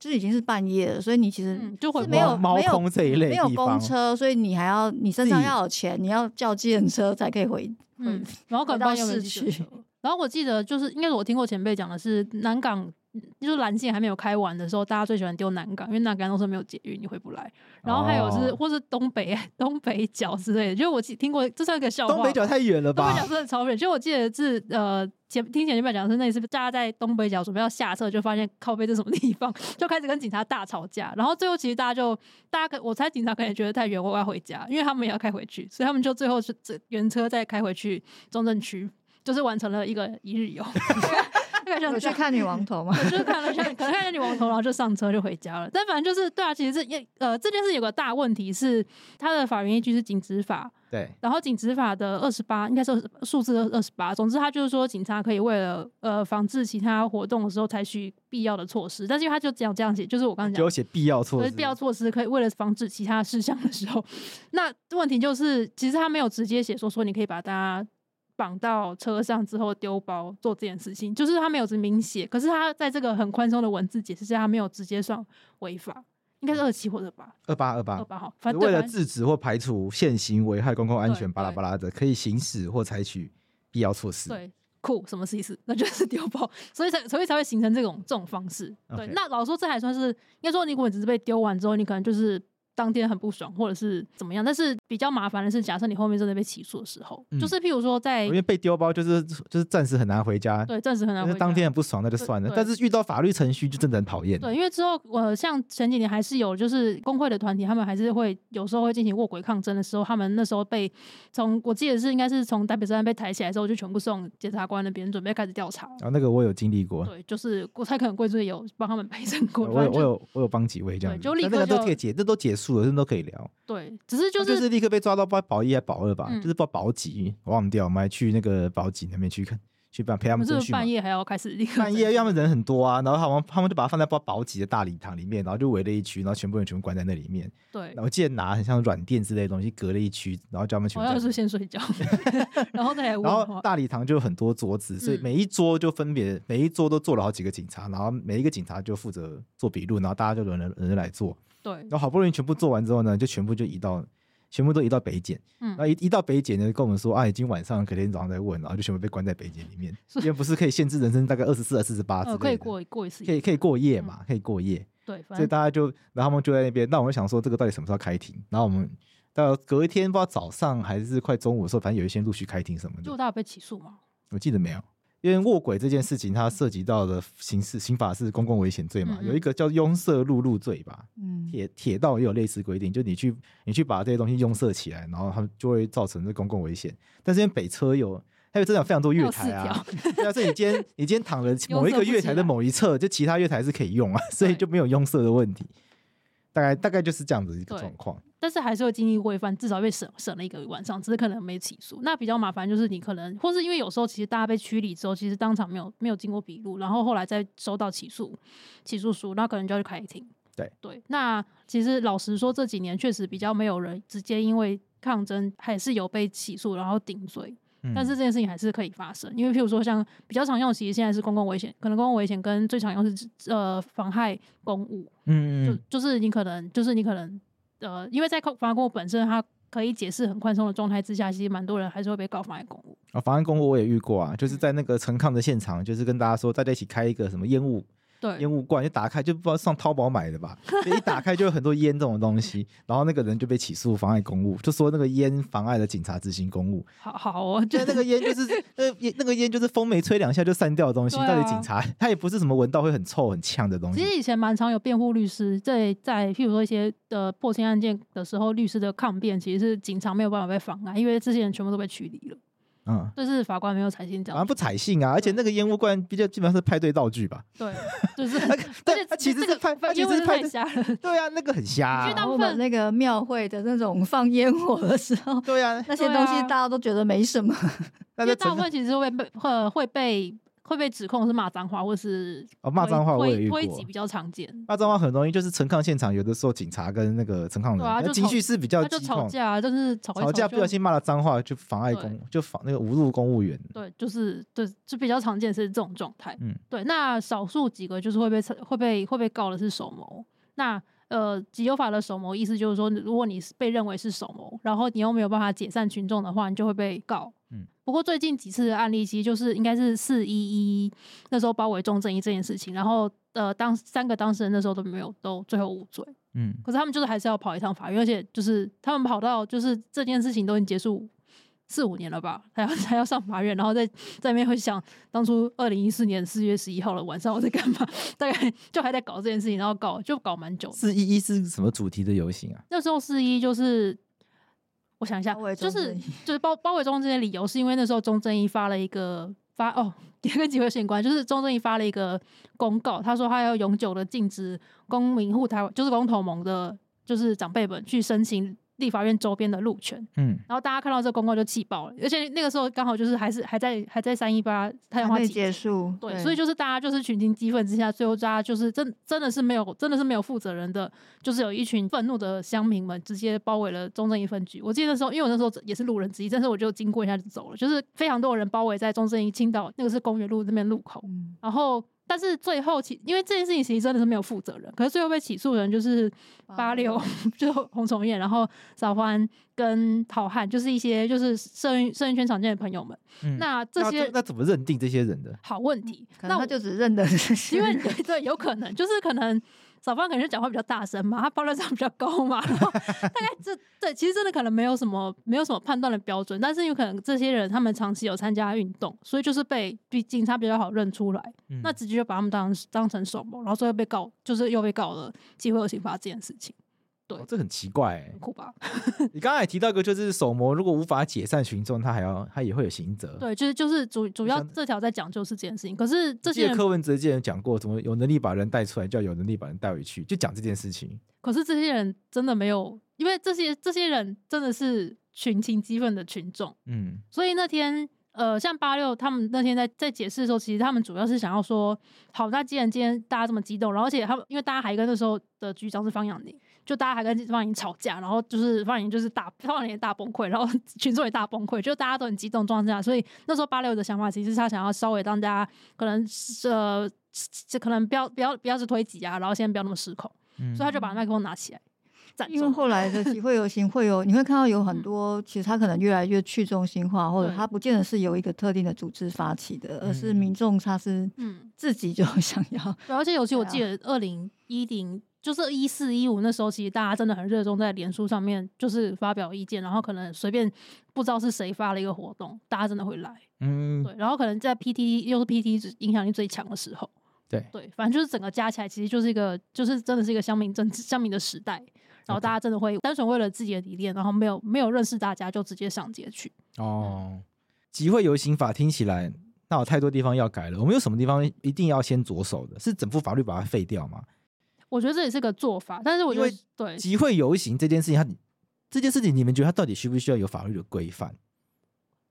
Speaker 2: 就已经是半夜了，所以你其实就会没有
Speaker 1: 猫空这一类，
Speaker 2: 没有公车，所以你还要你身上要有钱，你要叫计程车才可以回。
Speaker 3: 嗯，然后可能到市区。然后我记得就是，应该是我听过前辈讲的是，南港就是蓝线还没有开完的时候，大家最喜欢丢南港，因为南港都是没有捷运，你回不来。然后还有是，或是东北 [LAUGHS] 东北角之类的，就是我听过，这算一个笑话。
Speaker 1: 东北角太远了吧？
Speaker 3: 东北角真的超远。就我记得是呃前听前辈讲的是，那次大家在东北角准备要下车，就发现靠背这什么地方，就开始跟警察大吵架。然后最后其实大家就大家可我猜警察可能觉得太远，我要回家，因为他们也要开回去，所以他们就最后是原车再开回去中正区。就是完成了一个一日
Speaker 2: 游，[LAUGHS] 我去看女王头嘛，
Speaker 3: 就是看了，可能看了女王头，然后就上车就回家了。但反正就是对啊，其实这呃这件事有个大问题是，它的法源依据是警执法，
Speaker 1: 对，
Speaker 3: 然后警执法的二十八应该是数字二十八。总之，他就是说警察可以为了呃防治其他活动的时候采取必要的措施，但是因为他就这样这样写，就是我刚刚讲，
Speaker 1: 就写必要措施，
Speaker 3: 必要措施可以为了防止其他事项的时候，[LAUGHS] 那问题就是其实他没有直接写说说你可以把大家。绑到车上之后丢包做这件事情，就是他没有直明写，可是他在这个很宽松的文字解释下，他没有直接算违法，应该是二七或者八
Speaker 1: 二八二八
Speaker 3: 二八号，
Speaker 1: 反正为了制止或排除现行危害公共安全巴拉巴拉的，可以行使或采取必要措施。
Speaker 3: 对，酷，什么意思？那就是丢包，所以才所以才会形成这种这种方式。对.那老实说这还算是应该说，你如果只是被丢完之后，你可能就是。当天很不爽，或者是怎么样，但是比较麻烦的是，假设你后面真的被起诉的时候，嗯、就是譬如说在，
Speaker 1: 因为被丢包就是就是暂时很难回家，
Speaker 3: 对，暂时很难回
Speaker 1: 当天很不爽，那就算了。但是遇到法律程序就真的很讨厌。
Speaker 3: 对，因为之后呃，像前几年还是有就是工会的团体，他们还是会有时候会进行卧轨抗争的时候，他们那时候被从我记得是应该是从台北车站被抬起来之后，就全部送检察官那边准备开始调查。
Speaker 1: 啊，那个我有经历过。
Speaker 3: 对，就是国泰可能贵族也有帮他们陪审过。
Speaker 1: 我有我有我有帮几位这样子，
Speaker 3: 就立刻就
Speaker 1: 都可以解，这都结束了，这都可以聊。
Speaker 3: 对，只是就是
Speaker 1: 就是立刻被抓到，保保一还保二吧，嗯、就是报保几，我忘掉，我们还去那个保几那边去看，去办陪他们侦讯。是
Speaker 3: 半夜还要开始？
Speaker 1: 半夜，要么人很多啊，然后他们他们就把它放在报保几的大礼堂里面，然后就围了一区，然后全部人全部关在那里面。
Speaker 3: 对，
Speaker 1: 然后记得拿很像软垫之类的东西隔了一区，然后叫他们全部。
Speaker 3: 我要是先睡觉，[LAUGHS] 然后再来。
Speaker 1: 然后大礼堂就有很多桌子，所以每一桌就分别、嗯、每一桌都坐了好几个警察，然后每一个警察就负责做笔录，然后大家就轮人轮人来做。
Speaker 3: 对，
Speaker 1: 然后好不容易全部做完之后呢，就全部就移到。全部都移到北检，嗯，然后一移到北检呢，跟我们说啊，已经晚上，隔天早上再问，然后就全部被关在北检里面，因为不是可以限制人生大概二十四四十八，
Speaker 3: 可以过过一次，
Speaker 1: 可以可以过夜嘛，可以过夜，
Speaker 3: 对，
Speaker 1: 所以大家就，然后他们就在那边，那我们想说这个到底什么时候开庭？然后我们到隔一天不知道早上还是快中午的时候，反正有一些陆续开庭什么的，
Speaker 3: 就大家被起诉吗？
Speaker 1: 我记得没有。因为卧轨这件事情，它涉及到的刑事刑法是公共危险罪嘛，嗯嗯有一个叫拥塞路路罪吧。嗯，铁铁道也有类似规定，就你去你去把这些东西拥塞起来，然后它就会造成这公共危险。但是因为北车有，还有这样非常多月台啊，对啊，所以你今天你今天躺了 [LAUGHS] 某一个月台的某一侧，就其他月台是可以用啊，所以就没有拥塞的问题。大概大概就是这样子一个状况。
Speaker 3: 但是还是会经历规范，至少被审审了一个晚上，只是可能没起诉。那比较麻烦就是你可能，或是因为有时候其实大家被驱离之后，其实当场没有没有经过笔录，然后后来再收到起诉起诉书，那可能就要去开庭。
Speaker 1: 对
Speaker 3: 对，那其实老实说，这几年确实比较没有人直接因为抗争还是有被起诉，然后顶罪。嗯、但是这件事情还是可以发生，因为譬如说像比较常用，其实现在是公共危险，可能公共危险跟最常用是呃妨害公务。嗯嗯，就就是你可能就是你可能呃，因为在妨害公务本身它可以解释很宽松的状态之下，其实蛮多人还是会被告妨害公务。
Speaker 1: 啊、哦，妨害公务我也遇过啊，就是在那个陈抗的现场，就是跟大家说大家一起开一个什么烟雾。对，烟雾罐一打开就不知道上淘宝买的吧，[LAUGHS] 一打开就有很多烟这种东西，然后那个人就被起诉妨碍公务，就说那个烟妨碍了警察执行公务。
Speaker 3: 好好哦，就
Speaker 1: 那个烟就是 [LAUGHS] 那烟那个烟就是风没吹两下就散掉的东西，啊、到底警察他也不是什么闻到会很臭很呛的东西。
Speaker 3: 其实以前蛮常有辩护律师在在譬如说一些的破轻案件的时候，律师的抗辩其实是警察没有办法被妨碍，因为这些人全部都被驱离了。嗯，就是法官没有采信这样，
Speaker 1: 好像不采信啊，而且那个烟雾罐比较基本上是派对道具吧？
Speaker 3: 对，[LAUGHS] 就是，
Speaker 1: 对，他其实是派，他其实是派瞎了。对啊，那个很瞎啊。
Speaker 2: 我们那个庙会的那种放烟火的时候，
Speaker 1: 对啊，
Speaker 2: 那些东西大家都觉得没什么。[LAUGHS]
Speaker 3: 因为大部分其实会被会会被。会被指控是骂脏话，或是
Speaker 1: 哦骂脏话，我也遇过。
Speaker 3: 推挤比较常见，
Speaker 1: 骂脏话很容易，就是陈抗现场有的时候警察跟那个陈抗人，
Speaker 3: 啊、
Speaker 1: 情绪是比较激
Speaker 3: 动，吵架，就是吵吵
Speaker 1: 架，不小心骂了脏话就妨碍公，就妨那个侮辱公务员。
Speaker 3: 对，就是对，就比较常见是这种状态。嗯，对，那少数几个就是会被会被会被告的是首谋。那呃，集邮法的首谋意思就是说，如果你被认为是首谋，然后你又没有办法解散群众的话，你就会被告。嗯，不过最近几次的案例，其实就是应该是四一一那时候包围中正义这件事情，然后呃，当三个当事人那时候都没有都最后无罪。嗯，可是他们就是还是要跑一趟法院，而且就是他们跑到就是这件事情都已经结束四五年了吧，还要 [LAUGHS] 还要上法院，然后在在那边会想当初二零一四年四月十一号的晚上我在干嘛？大概就还在搞这件事情，然后搞就搞蛮久。
Speaker 1: 四一一是什么主题的游行啊？
Speaker 3: 那时候四一就是。我想一下，就是就是包包围中正的理由，是因为那时候钟正义发了一个发哦，一个集会相关，就是钟正义发了一个公告，他说他要永久的禁止公民护台湾，就是公投盟的，就是长辈们去申请。立法院周边的路权，嗯，然后大家看到这个公告就气爆了，而且那个时候刚好就是还是还在还在三一八太阳花
Speaker 2: 结束，
Speaker 3: 对，对所以就是大家就是群情激愤之下，最后大家就是真真的是没有真的是没有负责任的，就是有一群愤怒的乡民们直接包围了中正一分局。我记得那时候，因为我那时候也是路人之一，但是我就经过一下就走了，就是非常多人包围在中正一青岛那个是公园路那边路口，嗯、然后。但是最后起，因为这件事情其实真的是没有负责人，可是最后被起诉的人就是八六，[LAUGHS] 就洪崇彦，然后小欢跟陶汉，就是一些就是社运社运圈常见的朋友们。嗯、那这些
Speaker 1: 那，那怎么认定这些人的？
Speaker 3: 好问题，
Speaker 2: 那我就只认得这些，
Speaker 3: 因为 [LAUGHS] 对，对有可能就是可能。小芳可能就讲话比较大声嘛，他爆料量比较高嘛，然后大概这对其实真的可能没有什么没有什么判断的标准，但是有可能这些人他们长期有参加运动，所以就是被比警察比较好认出来，嗯、那直接就把他们当当成首谋，然后最后被告就是又被告了机会有刑法这件事情。对、哦，
Speaker 1: 这很奇怪、欸，
Speaker 3: 酷吧？[LAUGHS]
Speaker 1: 你刚才也提到一个，就是手模如果无法解散群众，他还要他也会有刑责。
Speaker 3: 对，就是就是主主要这条在讲就是这件事情。可是这些
Speaker 1: 柯文哲之前讲过，怎么有能力把人带出来，就要有能力把人带回去，就讲这件事情。
Speaker 3: 可是这些人真的没有，因为这些这些人真的是群情激愤的群众。嗯，所以那天呃，像八六他们那天在在解释的时候，其实他们主要是想要说，好，那既然今天大家这么激动，然后而且他们因为大家还跟那时候的局长是方养宁。就大家还跟方颖吵架，然后就是方颖就是大方颖也大崩溃，然后 [LAUGHS] 群众也大崩溃，就大家都很激动状态下，所以那时候八六的想法其实是他想要稍微让大家可能呃，这可能不要不要不要是推挤啊，然后先不要那么失控，嗯、所以他就把麦克风拿起来。
Speaker 2: 因为后来的集会游行会有，你会看到有很多，其实它可能越来越去中心化，或者它不见得是由一个特定的组织发起的，而是民众他是嗯。自己就 [LAUGHS] 想要。
Speaker 3: 对，而且尤其我记得二零一零。就是一四一五那时候，其实大家真的很热衷在脸书上面，就是发表意见，然后可能随便不知道是谁发了一个活动，大家真的会来，嗯，对，然后可能在 PT 又是 PT 影响力最强的时候，
Speaker 1: 对。
Speaker 3: 对，反正就是整个加起来，其实就是一个，就是真的是一个乡民政治乡民的时代，然后大家真的会单纯为了自己的理念，然后没有没有认识大家就直接上街去。
Speaker 1: 哦，集会游行法听起来那有太多地方要改了，我们有什么地方一定要先着手的？是整部法律把它废掉吗？
Speaker 3: 我觉得这也是个做法，但是我觉得对
Speaker 1: 集会游行这件事情，它这件事情，你们觉得它到底需不需要有法律的规范？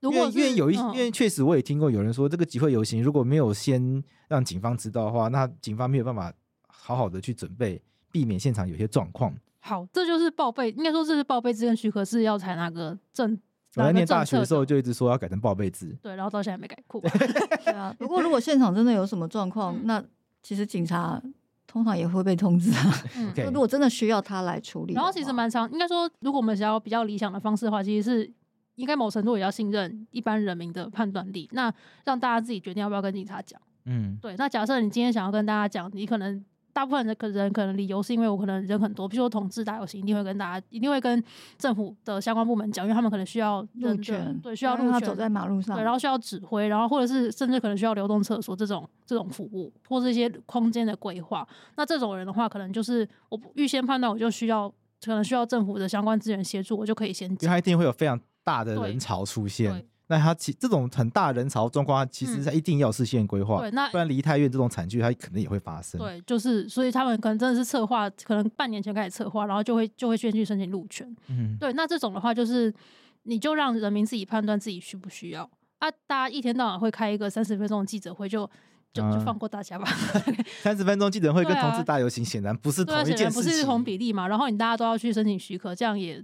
Speaker 3: 如果
Speaker 1: 因为因为有一，
Speaker 3: 嗯、
Speaker 1: 因为确实我也听过有人说，这个集会游行如果没有先让警方知道的话，那警方没有办法好好的去准备，避免现场有些状况。
Speaker 3: 好，这就是报备，应该说这是报备制跟许可是要采哪个政。
Speaker 1: 我在念大学的时候就一直说要改成报备制，
Speaker 3: 对，然后到现在还没改过。[LAUGHS]
Speaker 2: 对啊，不过如果现场真的有什么状况，
Speaker 3: 嗯、
Speaker 2: 那其实警察通常也会被通知啊。[LAUGHS]
Speaker 3: 嗯，
Speaker 2: 如果真的需要他来处理，
Speaker 3: 然后其实蛮常，应该说，如果我们想要比较理想的方式的话，其实是。应该某程度也要信任一般人民的判断力，那让大家自己决定要不要跟警察讲。
Speaker 1: 嗯，
Speaker 3: 对。那假设你今天想要跟大家讲，你可能大部分的可人可能理由是因为我可能人很多，比如说同志大游行，一定会跟大家，一定会跟政府的相关部门讲，因为他们可能需要
Speaker 2: 路权，
Speaker 3: 对，需要路权，
Speaker 2: 走在马路上，
Speaker 3: 对，然后需要指挥，然后或者是甚至可能需要流动厕所这种这种服务，或是一些空间的规划。那这种人的话，可能就是我预先判断，我就需要可能需要政府的相关资源协助，我就可以先。
Speaker 1: 因为他一定会有非常。大的人潮出现，那他其这种很大人潮状况，其实他一定要事先规划，
Speaker 3: 对，那
Speaker 1: 不然梨泰院这种惨剧，它可能也会发生。
Speaker 3: 对，就是所以他们可能真的是策划，可能半年前开始策划，然后就会就会先去申请路权。嗯，对，那这种的话，就是你就让人民自己判断自己需不需要啊。大家一天到晚会开一个三十分钟的记者会，就就就放过大家吧。[LAUGHS]
Speaker 1: 三十分钟记者会跟同志大游行显然不是同一件事情，
Speaker 3: 不是同比例嘛。然后你大家都要去申请许可，这样也。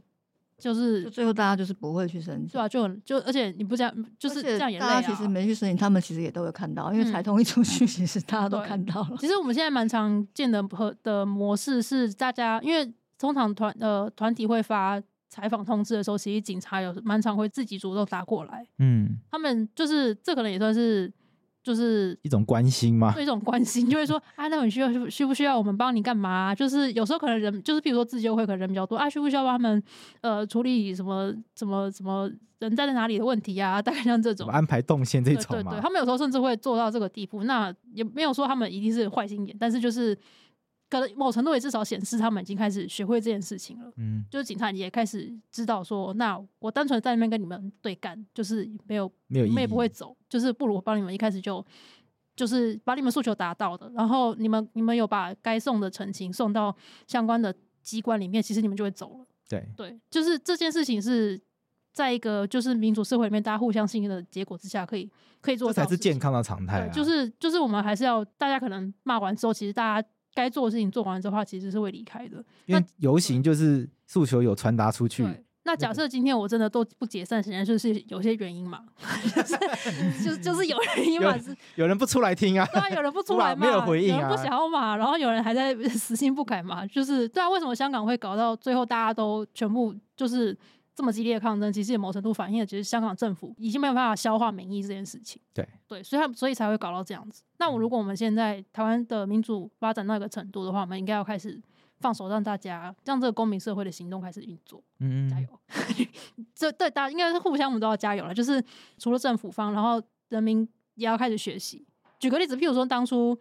Speaker 3: 就是
Speaker 2: 就最后大家就是不会去申请，
Speaker 3: 对啊，就就而且你不这样，就是这样也累啊。
Speaker 2: 大家其实没去申请，他们其实也都会看到，因为财通一出去，其实大家都看到了。
Speaker 3: 其实我们现在蛮常见的和的模式是，大家因为通常团呃团体会发采访通知的时候，其实警察有蛮常会自己主动打过来。嗯，他们就是这可能也算是。就是
Speaker 1: 一种关心吗？
Speaker 3: 对，一种关心，就会说，啊，那你需要需不需要我们帮你干嘛啊？就是有时候可能人，就是比如说自救会可能人比较多啊，需不需要帮他们呃处理什么什么什么人站在哪里的问题啊？大概像这种 [LAUGHS]
Speaker 1: 安排动线这种
Speaker 3: 对对对，他们有时候甚至会做到这个地步。那也没有说他们一定是坏心眼，但是就是。可能某程度也至少显示他们已经开始学会这件事情了。嗯，就是警察也开始知道说，那我单纯在那边跟你们对干，就是没有没有，你们也不会走，就是不如我帮你们一开始就就是把你们诉求达到的，然后你们你们有把该送的陈情送到相关的机关里面，其实你们就会走了。
Speaker 1: 对
Speaker 3: 对，就是这件事情是在一个就是民主社会里面大家互相信任的结果之下，可以可以做到，
Speaker 1: 这才是健康的常态啊。
Speaker 3: 就是就是我们还是要大家可能骂完之后，其实大家。该做的事情做完之后，其实是会离开的。
Speaker 1: 因为游行就是诉求有传达出去。
Speaker 3: 对，那假设今天我真的都不解散，显然就是有些原因嘛，[LAUGHS] 就是就就是有原因嘛，
Speaker 1: 有，有人不出来听啊，
Speaker 3: 对啊，有人不 [LAUGHS] 出来嘛，
Speaker 1: 没有回应啊，
Speaker 3: 有人不想要嘛，然后有人还在死性不改嘛，就是对啊，为什么香港会搞到最后大家都全部就是？这么激烈的抗争，其实也某程度反映了，其实香港政府已经没有办法消化民意这件事情。
Speaker 1: 对
Speaker 3: 对，所以他所以才会搞到这样子。那我如果我们现在台湾的民主发展到一个程度的话，我们应该要开始放手，让大家让这个公民社会的行动开始运作。嗯，加油！[LAUGHS] 这对大家应该是互相，我们都要加油了。就是除了政府方，然后人民也要开始学习。举个例子，譬如说当初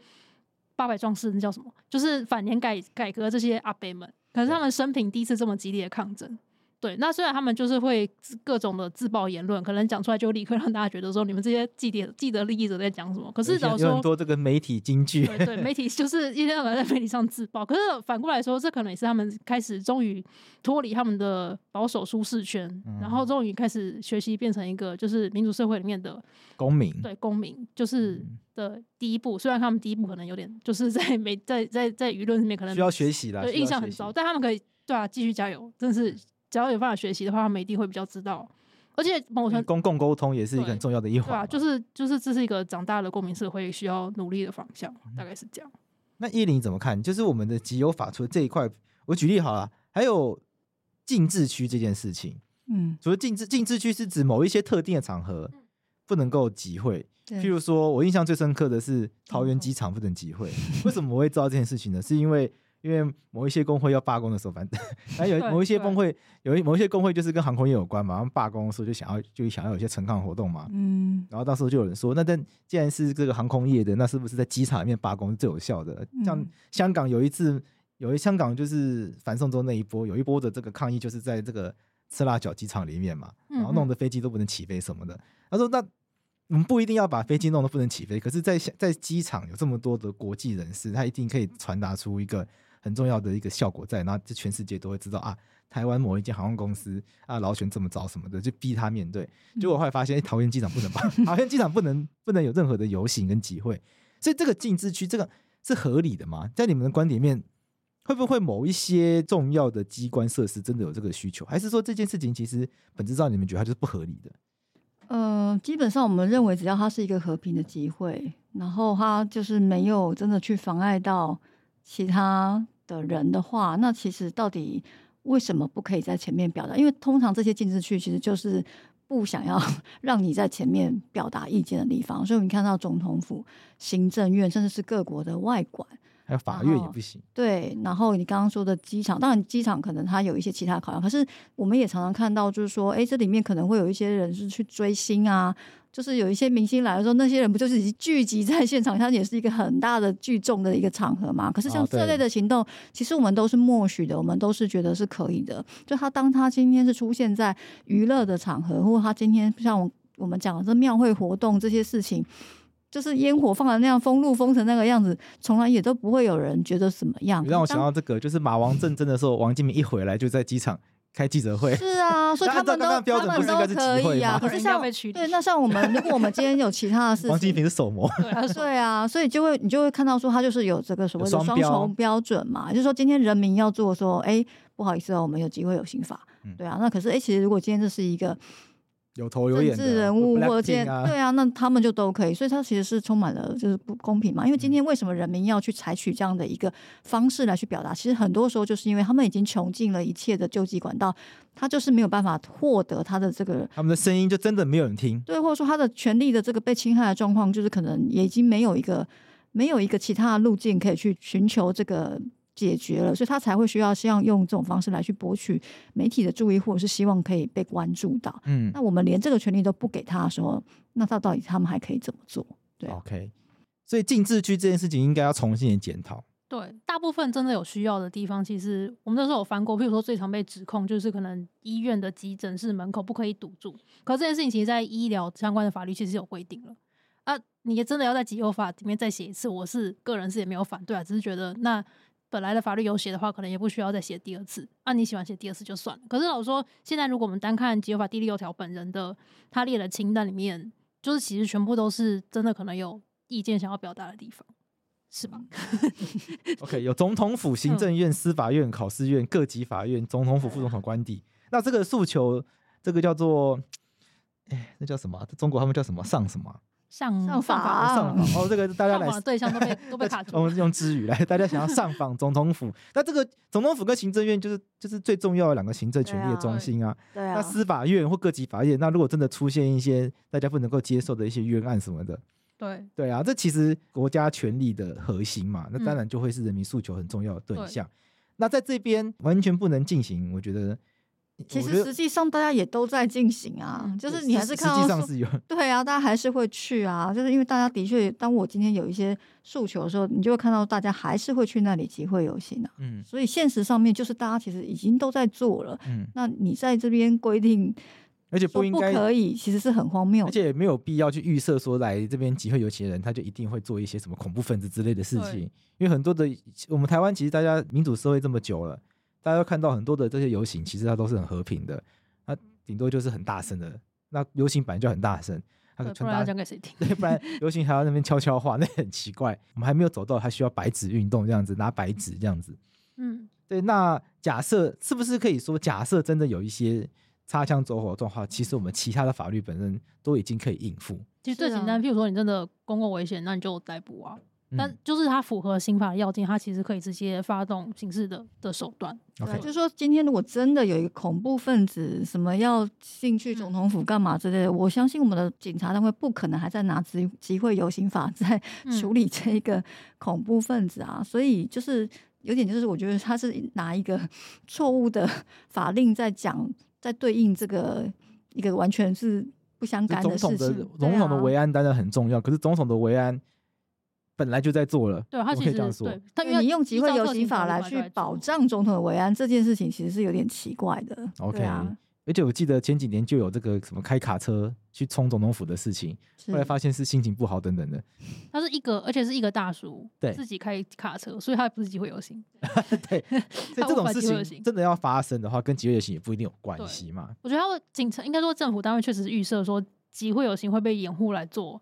Speaker 3: 八百壮士那叫什么？就是反年改改革这些阿伯们，可是他们生平第一次这么激烈的抗争。对，那虽然他们就是会各种的自爆言论，可能讲出来就立刻让大家觉得说你们这些既得既得利益者在讲什么。可是假如说
Speaker 1: 有很多这个媒体金句，
Speaker 3: 对对，媒体就是一天到晚在媒体上自爆。可是反过来说，这可能也是他们开始终于脱离他们的保守舒适圈，嗯、然后终于开始学习变成一个就是民主社会里面的
Speaker 1: 公民。
Speaker 3: 对，公民就是的第一步。虽然他们第一步可能有点就是在媒在在在舆论里面可能
Speaker 1: 需要学习啦，
Speaker 3: 对，印象很糟，但他们可以对啊，继续加油，真是。只要有办法学习的话，他们一定会比较知道。而且某种
Speaker 1: 公共沟通也是一个很重要的一环。
Speaker 3: 对啊，就是就是这是一个长大的公民社会需要努力的方向，大概是这样。
Speaker 1: 那叶玲怎么看？就是我们的集邮法除了这一块，我举例好了，还有禁制区这件事情。嗯，除了禁制禁制区是指某一些特定的场合不能够集会，譬如说我印象最深刻的是桃园机场不能集会。为什么我会知道这件事情呢？是因为。因为某一些工会要罢工的时候，反正还有某一些工会，有一某一些工会就是跟航空业有关嘛，他们罢工的时候就想要就想要有些陈抗活动嘛，嗯，然后到时候就有人说，那但既然是这个航空业的，那是不是在机场里面罢工是最有效的？像香港有一次，有一香港就是反送中那一波，有一波的这个抗议就是在这个赤腊角机场里面嘛，然后弄得飞机都不能起飞什么的。他说，那我们不一定要把飞机弄得不能起飞，可是在在机场有这么多的国际人士，他一定可以传达出一个。很重要的一个效果在，然后这全世界都会知道啊，台湾某一间航空公司啊劳权这么糟什么的，就逼他面对。结果后来发现，哎，桃园机场不能办？桃园机场不能不能有任何的游行跟集会，所以这个禁制区这个是合理的吗？在你们的观点里面，会不会某一些重要的机关设施真的有这个需求，还是说这件事情其实本质上你们觉得它就是不合理的？
Speaker 2: 呃，基本上我们认为，只要它是一个和平的集会，然后它就是没有真的去妨碍到其他的人的话，那其实到底为什么不可以在前面表达？因为通常这些禁制区其实就是不想要 [LAUGHS] 让你在前面表达意见的地方，所以我们看到总统府、行政院，甚至是各国的外管。
Speaker 1: 还有法院也不行。
Speaker 2: 对，然后你刚刚说的机场，当然机场可能它有一些其他考量，可是我们也常常看到，就是说，哎，这里面可能会有一些人是去追星啊，就是有一些明星来的时候，那些人不就是聚集在现场，它也是一个很大的聚众的一个场合嘛。可是像这类的行动，哦、其实我们都是默许的，我们都是觉得是可以的。就他当他今天是出现在娱乐的场合，或者他今天像我我们讲的这庙会活动这些事情。就是烟火放的那样，封路封成那个样子，从来也都不会有人觉得怎么样。
Speaker 1: 让我想到这个，就是马王政争的时候，王金明一回来就在机场开记者会。
Speaker 2: 是啊，[LAUGHS] 所以他们都他们都可以啊。可是像对，那像我们，如果我们今天有其他的事情，[LAUGHS]
Speaker 1: 王金平是手模。[LAUGHS]
Speaker 2: 对啊，所以就会你就会看到说，他就是有这个所谓的双重标准嘛，就是说今天人民要做说，哎，不好意思哦，我们有机会有刑法，对啊。那可是哎，其实如果今天这是一个。
Speaker 1: 有头有眼的
Speaker 2: 人物或者对啊，那他们就都可以，所以他其实是充满了就是不公平嘛。因为今天为什么人民要去采取这样的一个方式来去表达？其实很多时候就是因为他们已经穷尽了一切的救济管道，他就是没有办法获得他的这个，
Speaker 1: 他们的声音就真的没有人听。
Speaker 2: 对，或者说他的权利的这个被侵害的状况，就是可能也已经没有一个没有一个其他的路径可以去寻求这个。解决了，所以他才会需要希望用这种方式来去博取媒体的注意，或者是希望可以被关注到。嗯，那我们连这个权利都不给他的时候，那他到底他们还可以怎么做？对
Speaker 1: ，OK。所以禁制区这件事情应该要重新检讨。
Speaker 3: 对，大部分真的有需要的地方，其实我们那时候有翻过，譬如说最常被指控就是可能医院的急诊室门口不可以堵住，可是这件事情其实在医疗相关的法律其实有规定了啊。你也真的要在急救法里面再写一次，我是个人是也没有反对啊，只是觉得那。本来的法律有写的话，可能也不需要再写第二次。啊，你喜欢写第二次就算了。可是老实说，现在如果我们单看集邮法第六条本人的他列的清单里面，就是其实全部都是真的可能有意见想要表达的地方，是吧？[LAUGHS]
Speaker 1: OK，有总统府、行政院、司法院、考试院、各级法院、总统府、副总统官邸。那这个诉求，这个叫做，哎，那叫什么？中国他们叫什么？上什么？
Speaker 3: 上
Speaker 2: 上访
Speaker 1: 上访哦，这个大家来
Speaker 3: 对象都被 [LAUGHS] 都被卡住。
Speaker 1: 我们用之语来，大家想要上访总统府，那这个总统府跟行政院就是就是最重要的两个行政权力的中心啊。
Speaker 2: 对啊。
Speaker 1: 那司法院或各级法院，那如果真的出现一些大家不能够接受的一些冤案什么的，
Speaker 3: 对
Speaker 1: 对啊，这其实国家权力的核心嘛，那当然就会是人民诉求很重要的对象。嗯、那在这边完全不能进行，我觉得。
Speaker 2: 其实实际上大家也都在进行啊，就是你还是看到，
Speaker 1: 实际上是有
Speaker 2: 对啊，大家还是会去啊，就是因为大家的确，当我今天有一些诉求的时候，你就会看到大家还是会去那里集会游行啊。嗯，所以现实上面就是大家其实已经都在做了。嗯，那你在这边规定，
Speaker 1: 而且不应该
Speaker 2: 可以，其实是很荒谬，
Speaker 1: 而且也没有必要去预设说来这边集会游行的人，他就一定会做一些什么恐怖分子之类的事情，因为很多的我们台湾其实大家民主社会这么久了。大家都看到很多的这些游行，其实它都是很和平的，那顶多就是很大声的。那游行本来就很大声，他可
Speaker 3: 不然要讲给谁听？[LAUGHS]
Speaker 1: 对，不然游行还要那边悄悄话，那很奇怪。我们还没有走到还需要白纸运动这样子，拿白纸这样子。嗯，对。那假设是不是可以说，假设真的有一些擦枪走火的状况，其实我们其他的法律本身都已经可以应付。
Speaker 3: 其实最简单，譬如说你真的公共危险，那你就逮捕啊。但就是它符合刑法的要件，它其实可以直接发动刑事的的手段。
Speaker 2: Okay. 对，就是说今天如果真的有一个恐怖分子，什么要进去总统府干嘛之类的，嗯、我相信我们的警察单位不可能还在拿集集会游行法 [LAUGHS] 在处理这一个恐怖分子啊。嗯、所以就是有点就是我觉得他是拿一个 [LAUGHS] 错误的 [LAUGHS] 法令在讲，在对应这个一个完全是不相干的事情。总统的
Speaker 1: 总统的维安当然很重要，可是总统的维安。本来就在做了，
Speaker 3: 对，他其实这样说对，他
Speaker 2: 你用集会游行法来去保障总统的维安这件事情，其实是有点奇怪的。
Speaker 1: OK，啊而且我记得前几年就有这个什么开卡车去冲总统府的事情，后来发现是心情不好等等的。
Speaker 3: 他是一个，而且是一个大叔，
Speaker 1: 对
Speaker 3: 自己开卡车，所以他不是集会游行。[LAUGHS]
Speaker 1: 对，[LAUGHS] 所以这种事情真的要发生的话，跟集会游行也不一定有关系嘛。
Speaker 3: 我觉得他会警察应该说政府单位确实是预设说集会游行会被掩护来做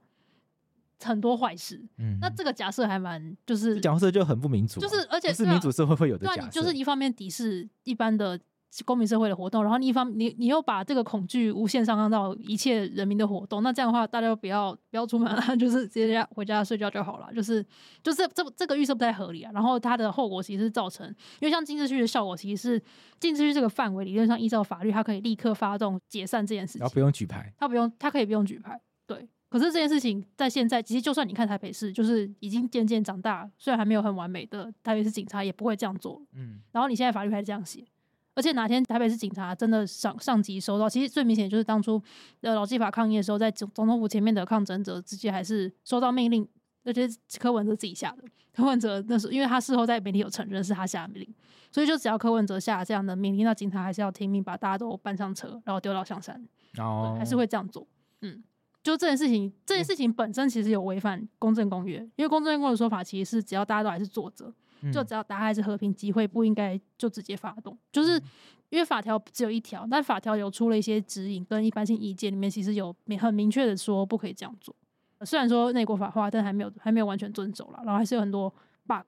Speaker 3: 很多坏事。
Speaker 1: 嗯，
Speaker 3: 那这个假设还蛮就是
Speaker 1: 假设就很不民主啊，
Speaker 3: 就是而且
Speaker 1: 不是民主社会会有的
Speaker 3: 对啊，
Speaker 1: 假设，
Speaker 3: 你就是一方面敌视一般的公民社会的活动，然后你一方你你又把这个恐惧无限上纲到一切人民的活动，那这样的话，大家就不要不要出门了，[LAUGHS] 就是直接回家睡觉就好了。就是就是这这个预设不太合理啊。然后它的后果其实是造成，因为像禁制区的效果，其实是禁制区这个范围理论上依照法律，它可以立刻发动解散这件事情，
Speaker 1: 然后不用举牌，
Speaker 3: 它不用，它可以不用举牌。对，可是这件事情在现在，其实就算你看台北市，就是已经渐渐长大，虽然还没有很完美的台北市警察也不会这样做。
Speaker 1: 嗯，
Speaker 3: 然后你现在法律还是这样写，而且哪天台北市警察真的上上级收到，其实最明显就是当初呃劳基法抗议的时候，在总总统府前面的抗争者直接还是收到命令，而且柯文哲自己下的。柯文哲那时候因为他事后在媒体有承认是他下的命令，所以就只要柯文哲下这样的命令，那警察还是要听命，把大家都搬上车，然后丢到象山，
Speaker 1: 哦，
Speaker 3: 还是会这样做。嗯，就这件事情，这件事情本身其实有违反公正公约，因为公正公约的说法其实是只要大家都还是作责。
Speaker 1: 嗯
Speaker 3: 就只要大家还是和平集会，不应该就直接发动。就是因为法条只有一条，但法条有出了一些指引跟一般性意见，里面其实有明很明确的说不可以这样做。虽然说内国法化，但还没有还没有完全遵守了，然后还是有很多 bug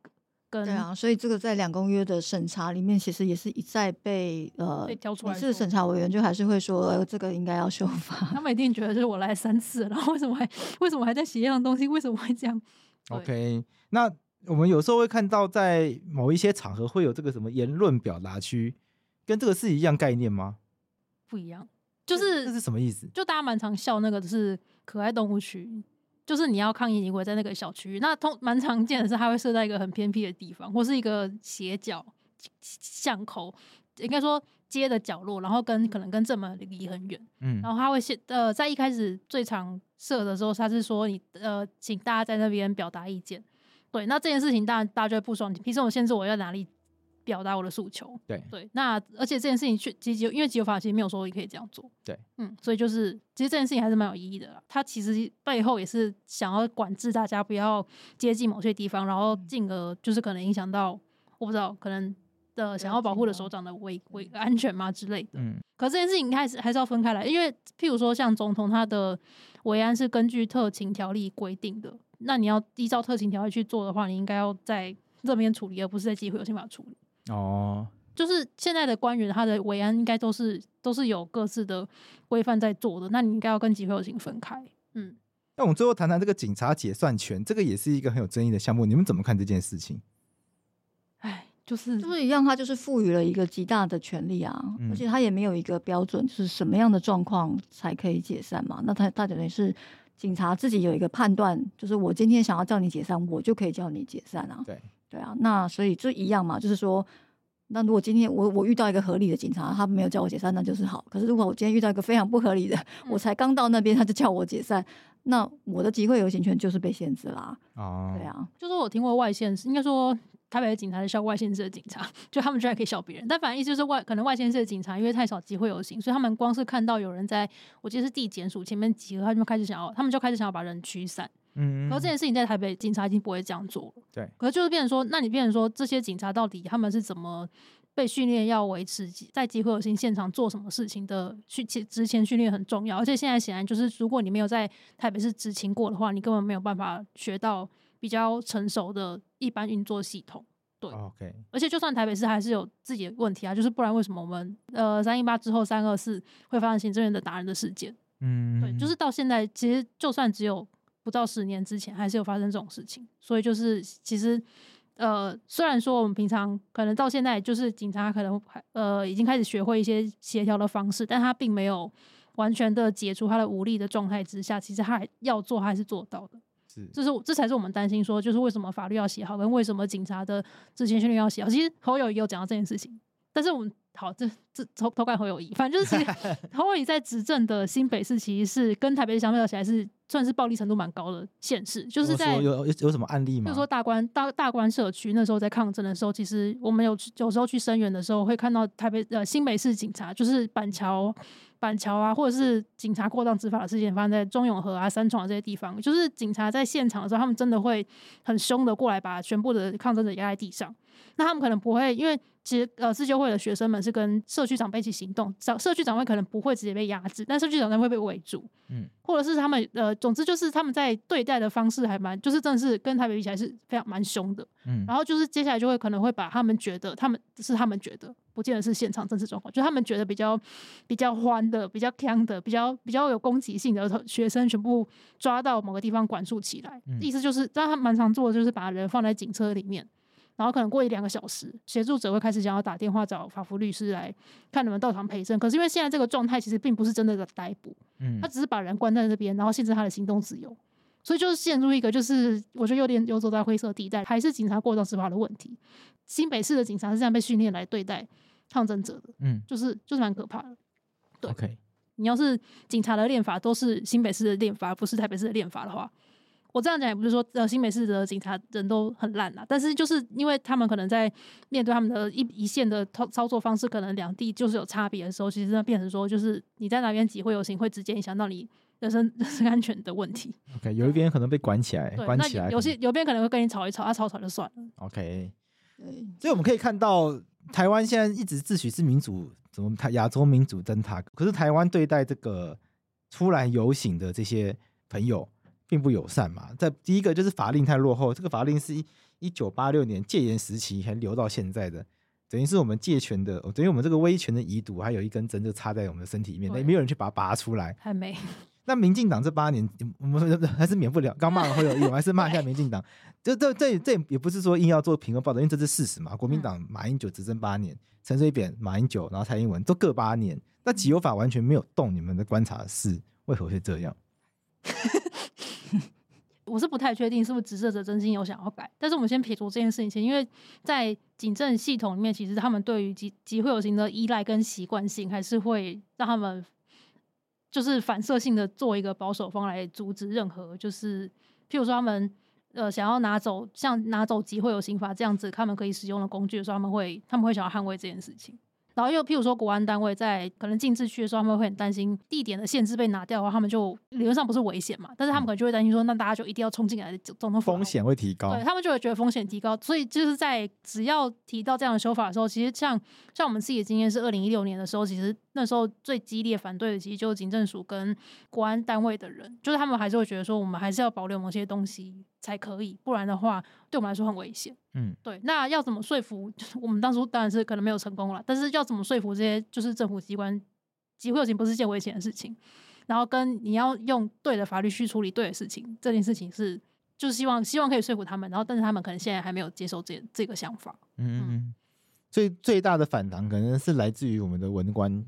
Speaker 3: 跟
Speaker 2: 对啊，所以这个在两公约的审查里面，其实也是一再被呃
Speaker 3: 被挑出来
Speaker 2: 每次
Speaker 3: 说
Speaker 2: 审查委员就还是会说、呃、这个应该要修法。
Speaker 3: 他们一定觉得就是我来三次，然后为什么还为什么还在写一样东西？为什么会这样对
Speaker 1: ？OK，那。我们有时候会看到，在某一些场合会有这个什么言论表达区，跟这个是一样概念吗？
Speaker 3: 不一样，就是
Speaker 1: 这是什么意思？
Speaker 3: 就大家蛮常笑那个，就是可爱动物区，就是你要抗议，你会在那个小区域。那通蛮常见的是，它会设在一个很偏僻的地方，或是一个斜角巷口，应该说街的角落，然后跟可能跟正门离很远。
Speaker 1: 嗯，
Speaker 3: 然后他会先呃，在一开始最常设的时候，他是说你呃，请大家在那边表达意见。对，那这件事情当然大家就会不爽。你凭什么限制我要哪里表达我的诉求？
Speaker 1: 对
Speaker 3: 对，那而且这件事情去其实因为集邮法其实没有说你可以这样做。
Speaker 1: 对，
Speaker 3: 嗯，所以就是其实这件事情还是蛮有意义的啦。它其实背后也是想要管制大家不要接近某些地方，然后进而就是可能影响到我不知道可能的想要保护的首长的维维安全嘛之类的。
Speaker 1: 嗯，
Speaker 3: 可这件事情还是还是要分开来，因为譬如说像总统他的维安是根据特勤条例规定的。那你要依照特勤条例去做的话，你应该要在这边处理，而不是在集会游行法处理。
Speaker 1: 哦，
Speaker 3: 就是现在的官员他的维安应该都是都是有各自的规范在做的，那你应该要跟集会游行分开。嗯，
Speaker 1: 那我们最后谈谈这个警察解散权，这个也是一个很有争议的项目，你们怎么看这件事情？
Speaker 3: 哎，就是
Speaker 2: 就是一样，他就是赋予了一个极大的权利啊，
Speaker 1: 嗯、
Speaker 2: 而且他也没有一个标准，就是什么样的状况才可以解散嘛？那他他等于是。警察自己有一个判断，就是我今天想要叫你解散，我就可以叫你解散啊。
Speaker 1: 对
Speaker 2: 对啊，那所以就一样嘛，就是说，那如果今天我我遇到一个合理的警察，他没有叫我解散，那就是好。可是如果我今天遇到一个非常不合理的，[LAUGHS] 嗯、我才刚到那边，他就叫我解散，那我的集会游行权就是被限制啦。
Speaker 1: 哦，
Speaker 2: 对啊，
Speaker 3: 就是我听过外县市，应该说。台北的警察是笑外县市的警察，[LAUGHS] 就他们居然可以笑别人。但反正意思就是外可能外县市的警察因为太少集会游行，所以他们光是看到有人在我记得是地检署前面集合，他们就开始想要，他们就开始想要把人驱散。嗯，可是这件事情在台北警察已经不会这样做了。
Speaker 1: 对，
Speaker 3: 可是就是变成说，那你变成说这些警察到底他们是怎么被训练要维持在集会游行现场做什么事情的？去之前训练很重要，而且现在显然就是如果你没有在台北市执勤过的话，你根本没有办法学到。比较成熟的一般运作系统，对
Speaker 1: ，OK。
Speaker 3: 而且就算台北市还是有自己的问题啊，就是不然为什么我们呃三一八之后三二四会发生行政院的打人的事件？嗯，对，就是到现在其实就算只有不到十年之前，还是有发生这种事情。所以就是其实呃，虽然说我们平常可能到现在就是警察可能呃已经开始学会一些协调的方式，但他并没有完全的解除他的无力的状态之下，其实他还要做，他还是做到的。是这是这才是我们担心说，就是为什么法律要写好，跟为什么警察的之前训练要写好。其实侯友也有讲到这件事情，但是我们好，这这偷偷看侯友谊，反正就是其实 [LAUGHS] 侯友宜在执政的新北市，其实是跟台北市相比起来是算是暴力程度蛮高的县市，就是在
Speaker 1: 有有有什么案例吗？
Speaker 3: 就是说大关大大关社区那时候在抗争的时候，其实我们有有时候去声援的时候，会看到台北呃新北市警察，就是板桥板桥啊，或者是警察过当执法的事件发生在中永和啊、三重这些地方，就是警察在现场的时候，他们真的会很凶的过来把全部的抗争者压在地上，那他们可能不会因为。其实，呃，自救会的学生们是跟社区长辈一起行动，长社区长辈可能不会直接被压制，但社区长辈会被围住，嗯，或者是他们，呃，总之就是他们在对待的方式还蛮，就是真的是跟台北比起来是非常蛮凶的，嗯，然后就是接下来就会可能会把他们觉得他们是他们觉得，不见得是现场政治状况，就他们觉得比较比较欢的、比较强的、比较比较有攻击性的学生全部抓到某个地方管束起来，嗯，意思就是，但他蛮常做的就是把人放在警车里面。然后可能过一两个小时，协助者会开始想要打电话找法服律师来看能不能到场陪证。可是因为现在这个状态其实并不是真的的逮捕，嗯，他只是把人关在那边，然后限制他的行动自由，所以就是陷入一个就是我觉得有点游走在灰色地带，还是警察过当执法的问题。新北市的警察是这样被训练来对待抗争者的，嗯，就是就是蛮可怕的。对
Speaker 1: ，Okay.
Speaker 3: 你要是警察的练法都是新北市的练法，不是台北市的练法的话。我这样讲也不是说呃新北市的警察人都很烂啦，但是就是因为他们可能在面对他们的一一线的操操作方式，可能两地就是有差别的时候，其实那变成说就是你在哪边集会游行会直接影响到你人身 [LAUGHS] 人身安全的问题。
Speaker 1: OK，有一边可能被管起来，
Speaker 3: 对
Speaker 1: 关起来，
Speaker 3: 有些有边可能会跟你吵一吵，啊吵吵就算了。
Speaker 1: OK，对，所以我们可以看到台湾现在一直自诩是民主，怎么台亚洲民主灯塔，可是台湾对待这个出来游行的这些朋友。并不友善嘛。在第一个就是法令太落后，这个法令是一一九八六年戒严时期还留到现在的，等于是我们戒权的，等于我们这个威权的遗毒，还有一根针就插在我们的身体里面，那也没有人去把它拔出来，
Speaker 3: 还没。
Speaker 1: 那民进党这八年，我们 [LAUGHS] 还是免不了，刚骂了会有用，还是骂一下民进党。这这这这也不是说硬要做评论报道，因为这是事实嘛。国民党马英九执政八年，陈水扁、马英九，然后蔡英文都各八年，那集邮法完全没有动你们的观察是，为何会这样？[LAUGHS] [LAUGHS]
Speaker 3: 我是不太确定是不是执政者真心有想要改，但是我们先撇除这件事情先，因为在警政系统里面，其实他们对于集集会游行的依赖跟习惯性，还是会让他们就是反射性的做一个保守方来阻止任何，就是譬如说他们呃想要拿走像拿走集会游行法这样子他们可以使用的工具的时候，他们会他们会想要捍卫这件事情。然后又譬如说，国安单位在可能禁制区的时候，他们会很担心地点的限制被拿掉的话，他们就理论上不是危险嘛，但是他们可能就会担心说，那大家就一定要冲进来，总统
Speaker 1: 风险会提高，
Speaker 3: 对他们就会觉得风险提高，所以就是在只要提到这样的修法的时候，其实像像我们自己的经验是，二零一六年的时候，其实那时候最激烈反对的，其实就是警政署跟国安单位的人，就是他们还是会觉得说，我们还是要保留某些东西才可以，不然的话对我们来说很危险。嗯，对，那要怎么说服？[LAUGHS] 我们当初当然是可能没有成功了，但是要怎么说服这些就是政府机关，集会游行不是件危险的事情，然后跟你要用对的法律去处理对的事情，这件事情是就是希望希望可以说服他们，然后但是他们可能现在还没有接受这这个想法。
Speaker 1: 嗯嗯嗯，最最大的反弹可能是来自于我们的文官，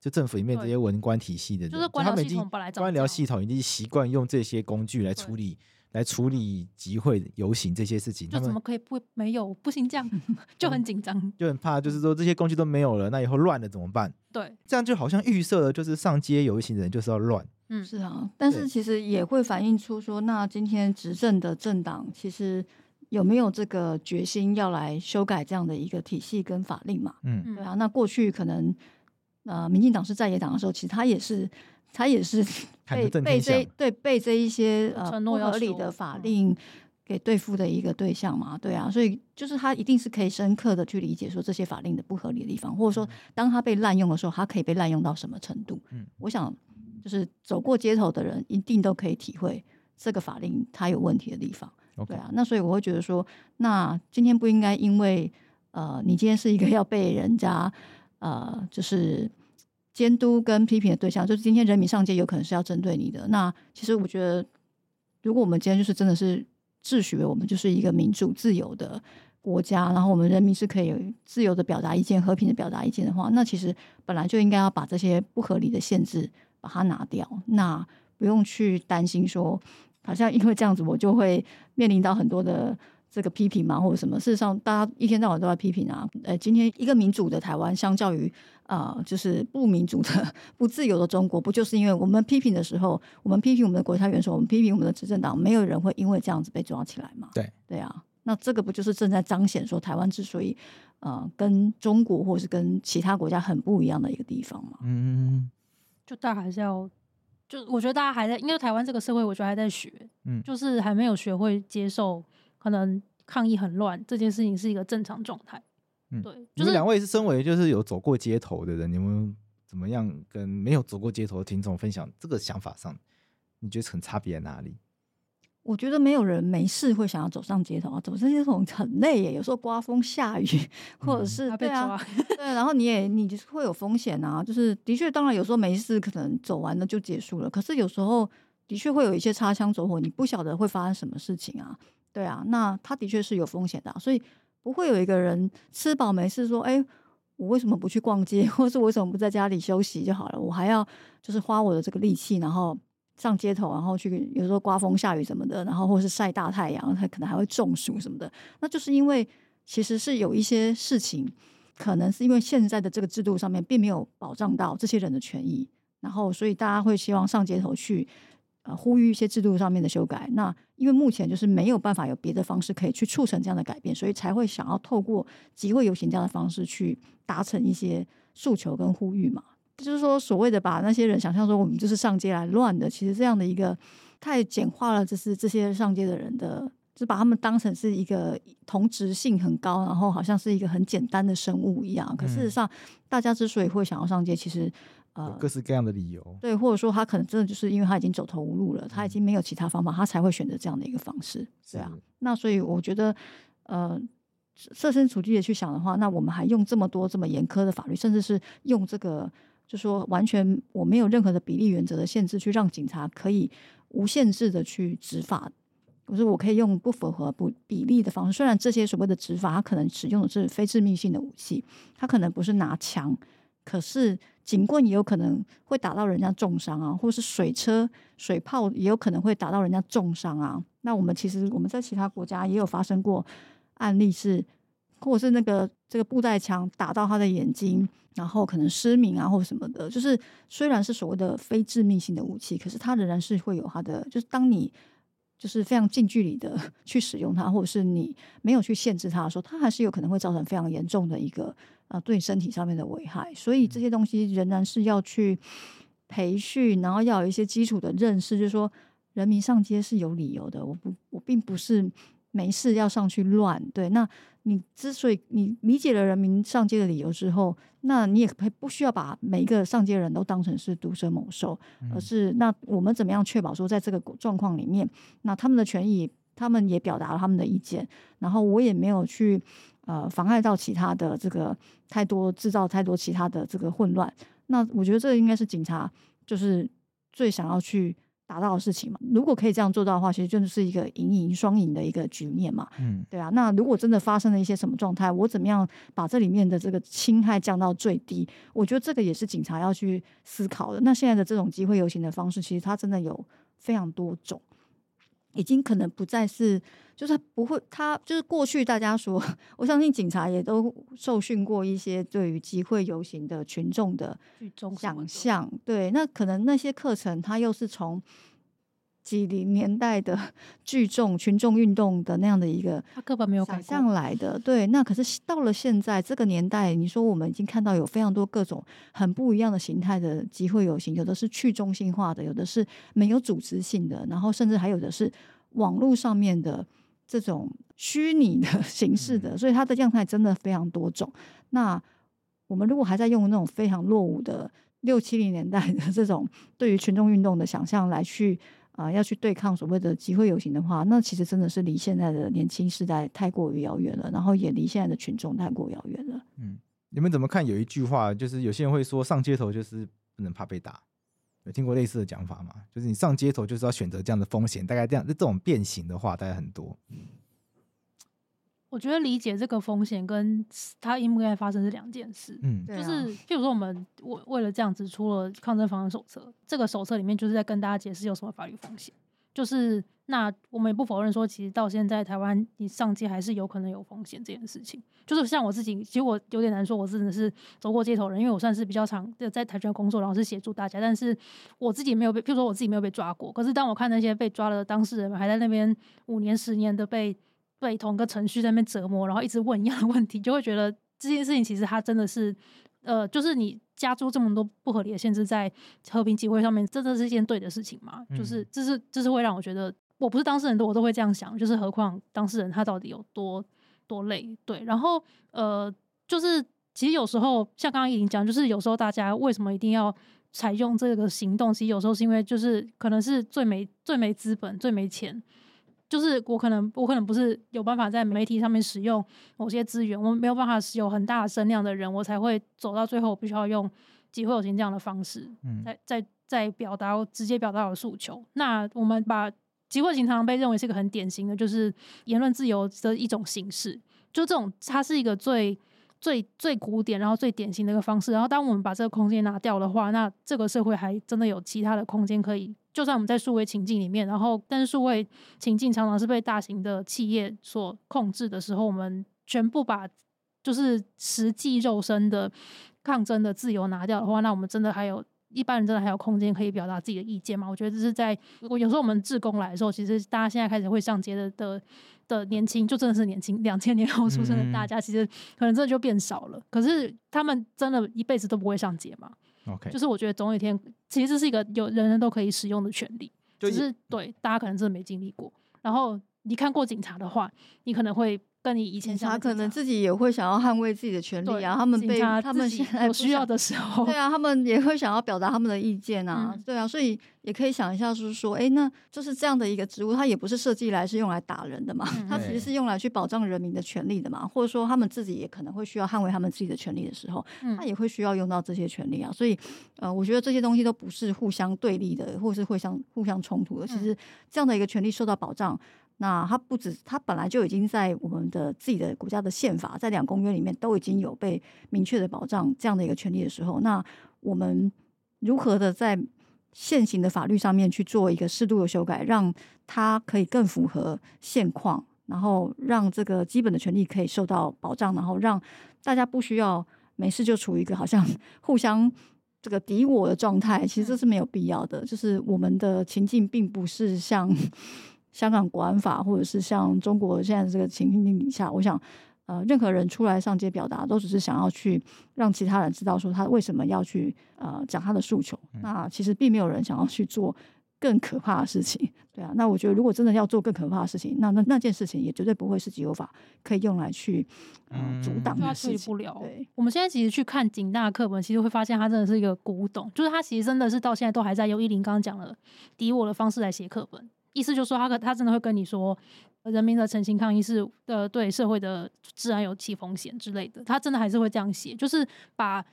Speaker 1: 就政府里面这些文官体系的人，
Speaker 3: 就是官僚系统本来
Speaker 1: 官僚系统已经习惯用这些工具来处理。来处理集会游行这些事情，
Speaker 3: 就怎么可以不没有不行这样，[LAUGHS] 就很紧张，
Speaker 1: 就很怕，[LAUGHS] 就是说这些工具都没有了，那以后乱了怎么办？
Speaker 3: 对，
Speaker 1: 这样就好像预设了，就是上街游行的人就是要乱。
Speaker 2: 嗯，是啊，但是其实也会反映出说，那今天执政的政党其实有没有这个决心要来修改这样的一个体系跟法令嘛？嗯，对啊，那过去可能呃，民进党是在野党的时候，其实他也是。他也是 [LAUGHS] 被被这对被这一些呃不合理的法令给对付的一个对象嘛，对啊，所以就是他一定是可以深刻的去理解说这些法令的不合理的地方，或者说当他被滥用的时候，他可以被滥用到什么程度？嗯，我想就是走过街头的人一定都可以体会这个法令它有问题的地方。对啊，那所以我会觉得说，那今天不应该因为呃你今天是一个要被人家呃就是。监督跟批评的对象，就是今天人民上街有可能是要针对你的。那其实我觉得，如果我们今天就是真的是自诩为我们就是一个民主自由的国家，然后我们人民是可以自由的表达意见、和平的表达意见的话，那其实本来就应该要把这些不合理的限制把它拿掉。那不用去担心说，好像因为这样子我就会面临到很多的这个批评嘛，或者什么？事实上，大家一天到晚都在批评啊。呃，今天一个民主的台湾，相较于啊、呃，就是不民主的、不自由的中国，不就是因为我们批评的时候，我们批评我们的国家元首，我们批评我们的执政党，没有人会因为这样子被抓起来嘛？
Speaker 1: 对，
Speaker 2: 对啊。那这个不就是正在彰显说台湾之所以呃跟中国或是跟其他国家很不一样的一个地方嘛？
Speaker 1: 嗯，
Speaker 3: 就大家还是要，就我觉得大家还在，因为台湾这个社会，我觉得还在学，嗯，就是还没有学会接受。可能抗议很乱，这件事情是一个正常状态。嗯，对。
Speaker 1: 你们两位是身为就是有走过街头的人，你们怎么样跟没有走过街头的听众分享这个想法上？你觉得很差别在哪里？
Speaker 2: 我觉得没有人没事会想要走上街头啊，走上街头很累耶，有时候刮风下雨，或者是、嗯、对啊，对，然后你也你就是会有风险啊。就是的确，当然有时候没事，可能走完了就结束了。可是有时候的确会有一些擦枪走火，你不晓得会发生什么事情啊。对啊，那他的确是有风险的，所以不会有一个人吃饱没事说：“哎，我为什么不去逛街，或是我为什么不在家里休息就好了？我还要就是花我的这个力气，然后上街头，然后去有时候刮风下雨什么的，然后或是晒大太阳，他可能还会中暑什么的。那就是因为其实是有一些事情，可能是因为现在的这个制度上面并没有保障到这些人的权益，然后所以大家会希望上街头去。”呃，呼吁一些制度上面的修改。那因为目前就是没有办法有别的方式可以去促成这样的改变，所以才会想要透过集会游行这样的方式去达成一些诉求跟呼吁嘛。就是说，所谓的把那些人想象说我们就是上街来乱的，其实这样的一个太简化了，就是这些上街的人的，就把他们当成是一个同质性很高，然后好像是一个很简单的生物一样。可事实上，大家之所以会想要上街，其实。
Speaker 1: 呃，各式各样的理由，
Speaker 2: 对，或者说他可能真的就是因为他已经走投无路了，他已经没有其他方法，他才会选择这样的一个方式，对啊。那所以我觉得，呃，设身处地的去想的话，那我们还用这么多这么严苛的法律，甚至是用这个，就说完全我没有任何的比例原则的限制，去让警察可以无限制的去执法。我说我可以用不符合不比例的方式，虽然这些所谓的执法，他可能使用的是非致命性的武器，他可能不是拿枪。可是警棍也有可能会打到人家重伤啊，或是水车、水炮也有可能会打到人家重伤啊。那我们其实我们在其他国家也有发生过案例是，或者是那个这个布袋枪打到他的眼睛，然后可能失明啊，或什么的。就是虽然是所谓的非致命性的武器，可是它仍然是会有它的，就是当你就是非常近距离的 [LAUGHS] 去使用它，或者是你没有去限制它的时候，它还是有可能会造成非常严重的一个。啊，对身体上面的危害，所以这些东西仍然是要去培训，然后要有一些基础的认识，就是说人民上街是有理由的。我不，我并不是没事要上去乱。对，那你之所以你理解了人民上街的理由之后，那你也不需要把每一个上街的人都当成是毒蛇猛兽，而是那我们怎么样确保说，在这个状况里面，那他们的权益，他们也表达了他们的意见，然后我也没有去。呃，妨碍到其他的这个太多，制造太多其他的这个混乱。那我觉得这个应该是警察就是最想要去达到的事情嘛。如果可以这样做到的话，其实就是一个赢赢双赢的一个局面嘛。嗯，对啊。那如果真的发生了一些什么状态，我怎么样把这里面的这个侵害降到最低？我觉得这个也是警察要去思考的。那现在的这种机会游行的方式，其实它真的有非常多种。已经可能不再是，就是不会，他就是过去大家说，[LAUGHS] 我相信警察也都受训过一些对于集会游行的群众的想象，对，那可能那些课程他又是从。几零年代的 [LAUGHS] 聚众群众运动的那样的一个，
Speaker 3: 他根本没有
Speaker 2: 想象来的。对，那可是到了现在这个年代，你说我们已经看到有非常多各种很不一样的形态的集会游行，有的是去中心化的，有的是没有组织性的，然后甚至还有的是网络上面的这种虚拟的 [LAUGHS] 形式的，所以它的样态真的非常多种。那我们如果还在用那种非常落伍的六七零年代的这种对于群众运动的想象来去。啊、要去对抗所谓的集会游行的话，那其实真的是离现在的年轻时代太过于遥远了，然后也离现在的群众太过遥远了。
Speaker 1: 嗯，你们怎么看？有一句话，就是有些人会说，上街头就是不能怕被打，有听过类似的讲法吗？就是你上街头就是要选择这样的风险，大概这样，这种变形的话，大概很多。
Speaker 3: 我觉得理解这个风险跟它应不应该发生是两件事。嗯，就是譬如说我们为为了这样子出了抗争防治手册，这个手册里面就是在跟大家解释有什么法律风险。就是那我们也不否认说，其实到现在台湾你上街还是有可能有风险这件事情。就是像我自己，其实我有点难说，我真的是走过街头人，因为我算是比较常在台湾工作，然后是协助大家，但是我自己没有被，譬如说我自己没有被抓过。可是当我看那些被抓了的当事人们还在那边五年、十年的被被同个程序在那边折磨，然后一直问一样的问题，就会觉得这件事情其实它真的是。呃，就是你加诸这么多不合理的限制在和平集会上面，真的是一件对的事情吗？嗯、就是这是这是会让我觉得，我不是当事人的，我都会这样想。就是何况当事人他到底有多多累？对，然后呃，就是其实有时候像刚刚已经讲，就是有时候大家为什么一定要采用这个行动？其实有时候是因为就是可能是最没最没资本、最没钱。就是我可能我可能不是有办法在媒体上面使用某些资源，我没有办法使用很大的声量的人，我才会走到最后，我必须要用集会游行这样的方式，在在在表达直接表达我的诉求。那我们把集会游行常常被认为是一个很典型的，就是言论自由的一种形式，就这种它是一个最最最古典，然后最典型的一个方式。然后当我们把这个空间拿掉的话，那这个社会还真的有其他的空间可以。就算我们在数位情境里面，然后但是数位情境常常是被大型的企业所控制的时候，我们全部把就是实际肉身的抗争的自由拿掉的话，那我们真的还有一般人真的还有空间可以表达自己的意见吗？我觉得这是在我有时候我们志工来的时候，其实大家现在开始会上街的的的年轻，就真的是年轻两千年后出生的大家，其实可能真的就变少了。可是他们真的一辈子都不会上街吗
Speaker 1: ？Okay.
Speaker 3: 就是我觉得总有一天，其实这是一个有人人都可以使用的权利，
Speaker 1: 就
Speaker 3: 只是对大家可能真的没经历过。然后你看过警察的话，你可能会。跟你以前
Speaker 2: 警察可能自己也会想要捍卫自己的权利啊，他们被他们现在
Speaker 3: 需要的时 [LAUGHS] 候，
Speaker 2: 对啊，他们也会想要表达他们的意见啊，嗯、对啊，所以也可以想一下，就是说，哎、欸，那就是这样的一个职务，它也不是设计来是用来打人的嘛，它其实是用来去保障人民的权利的嘛，或者说他们自己也可能会需要捍卫他们自己的权利的时候，他也会需要用到这些权利啊，所以呃，我觉得这些东西都不是互相对立的，或是互相互相冲突的，其实这样的一个权利受到保障。那它不止，它本来就已经在我们的自己的国家的宪法，在两公约里面都已经有被明确的保障这样的一个权利的时候，那我们如何的在现行的法律上面去做一个适度的修改，让它可以更符合现况，然后让这个基本的权利可以受到保障，然后让大家不需要没事就处于一个好像 [LAUGHS] 互相这个敌我的状态，其实这是没有必要的。就是我们的情境并不是像。香港国安法，或者是像中国现在这个情境底下，我想，呃，任何人出来上街表达，都只是想要去让其他人知道说他为什么要去呃讲他的诉求。那其实并没有人想要去做更可怕的事情，对啊。那我觉得，如果真的要做更可怕的事情，那那那件事情也绝对不会是集邮法可以用来去呃阻挡的事情。
Speaker 3: 不了。
Speaker 2: 对，
Speaker 3: 我们现在其实去看警大课本，其实会发现它真的是一个古董，就是它其实真的是到现在都还在用依林刚刚讲的敌我的方式来写课本。意思就是说，他他真的会跟你说，人民的诚信抗议是呃对社会的治安有起风险之类的，他真的还是会这样写，就是把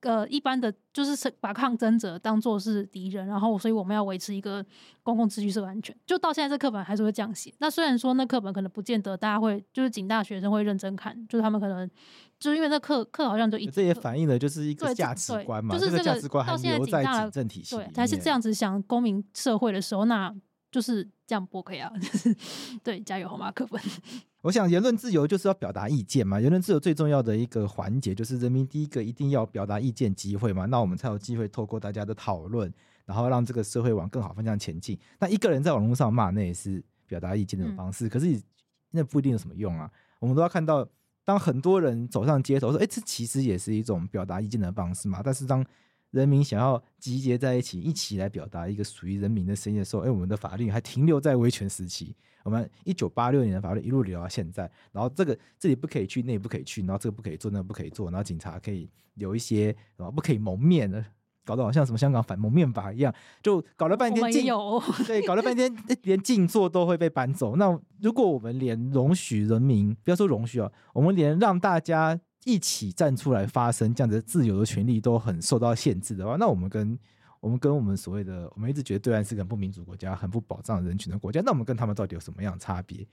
Speaker 3: 呃一般的，就是把抗争者当做是敌人，然后所以我们要维持一个公共秩序、社会安全。就到现在这课本还是会这样写。那虽然说那课本可能不见得大家会，就是警大学生会认真看，就是他们可能就是因为那课课好像就一直
Speaker 1: 这也反映了就是一个价值观嘛，
Speaker 3: 就是这个
Speaker 1: 价值观还留在警政体系，
Speaker 3: 对，还是这样子想公民社会的时候那。就是这样播可以啊，[LAUGHS] 就是对，加油好吗？课本。[LAUGHS]
Speaker 1: 我想言论自由就是要表达意见嘛，言论自由最重要的一个环节就是人民第一个一定要表达意见机会嘛，那我们才有机会透过大家的讨论，然后让这个社会往更好方向前进。那一个人在网络上骂，那也是表达意见的方式，嗯、可是那不一定有什么用啊。我们都要看到，当很多人走上街头说，哎，这其实也是一种表达意见的方式嘛。但是当人民想要集结在一起，一起来表达一个属于人民的声音的时候，哎，我们的法律还停留在威权时期。我们一九八六年的法律一路留到现在，然后这个这里不可以去，那里不可以去，然后这个不可以做，那个不可以做，然后警察可以有一些，然后不可以蒙面的，搞得好像什么香港反蒙面法一样，就搞了半天静，
Speaker 3: 有 [LAUGHS] [LAUGHS]
Speaker 1: 对，搞了半天连静坐都会被搬走。那如果我们连容许人民，不要说容许啊，我们连让大家。一起站出来发声，这样子自由的权利都很受到限制的话，那我们跟我们跟我们所谓的，我们一直觉得对岸是个不民主国家，很不保障人权的国家，那我们跟他们到底有什么样的差别？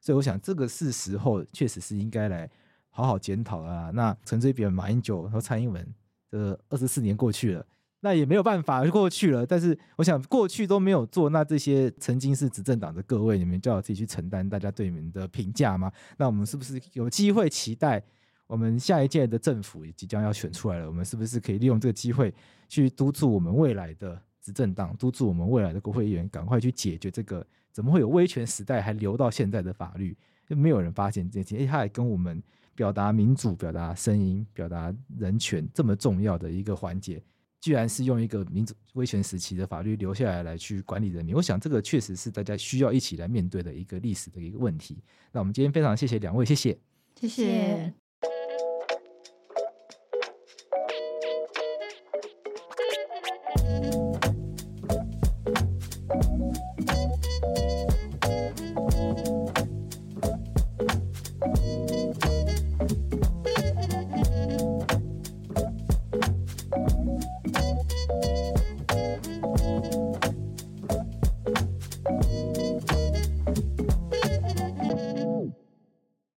Speaker 1: 所以我想，这个是时候确实是应该来好好检讨啊。那陈水扁、马英九和蔡英文，这二十四年过去了，那也没有办法就过去了。但是我想过去都没有做，那这些曾经是执政党的各位，你们就要自己去承担大家对你们的评价吗？那我们是不是有机会期待我们下一届的政府也即将要选出来了？我们是不是可以利用这个机会去督促我们未来的执政党，督促我们未来的国会议员赶快去解决这个？怎么会有威权时代还留到现在的法律？就没有人发现这些？而且，他还跟我们表达民主、表达声音、表达人权这么重要的一个环节。居然是用一个民主威权时期的法律留下来来去管理人民，我想这个确实是大家需要一起来面对的一个历史的一个问题。那我们今天非常谢谢两位，谢谢，
Speaker 2: 谢谢。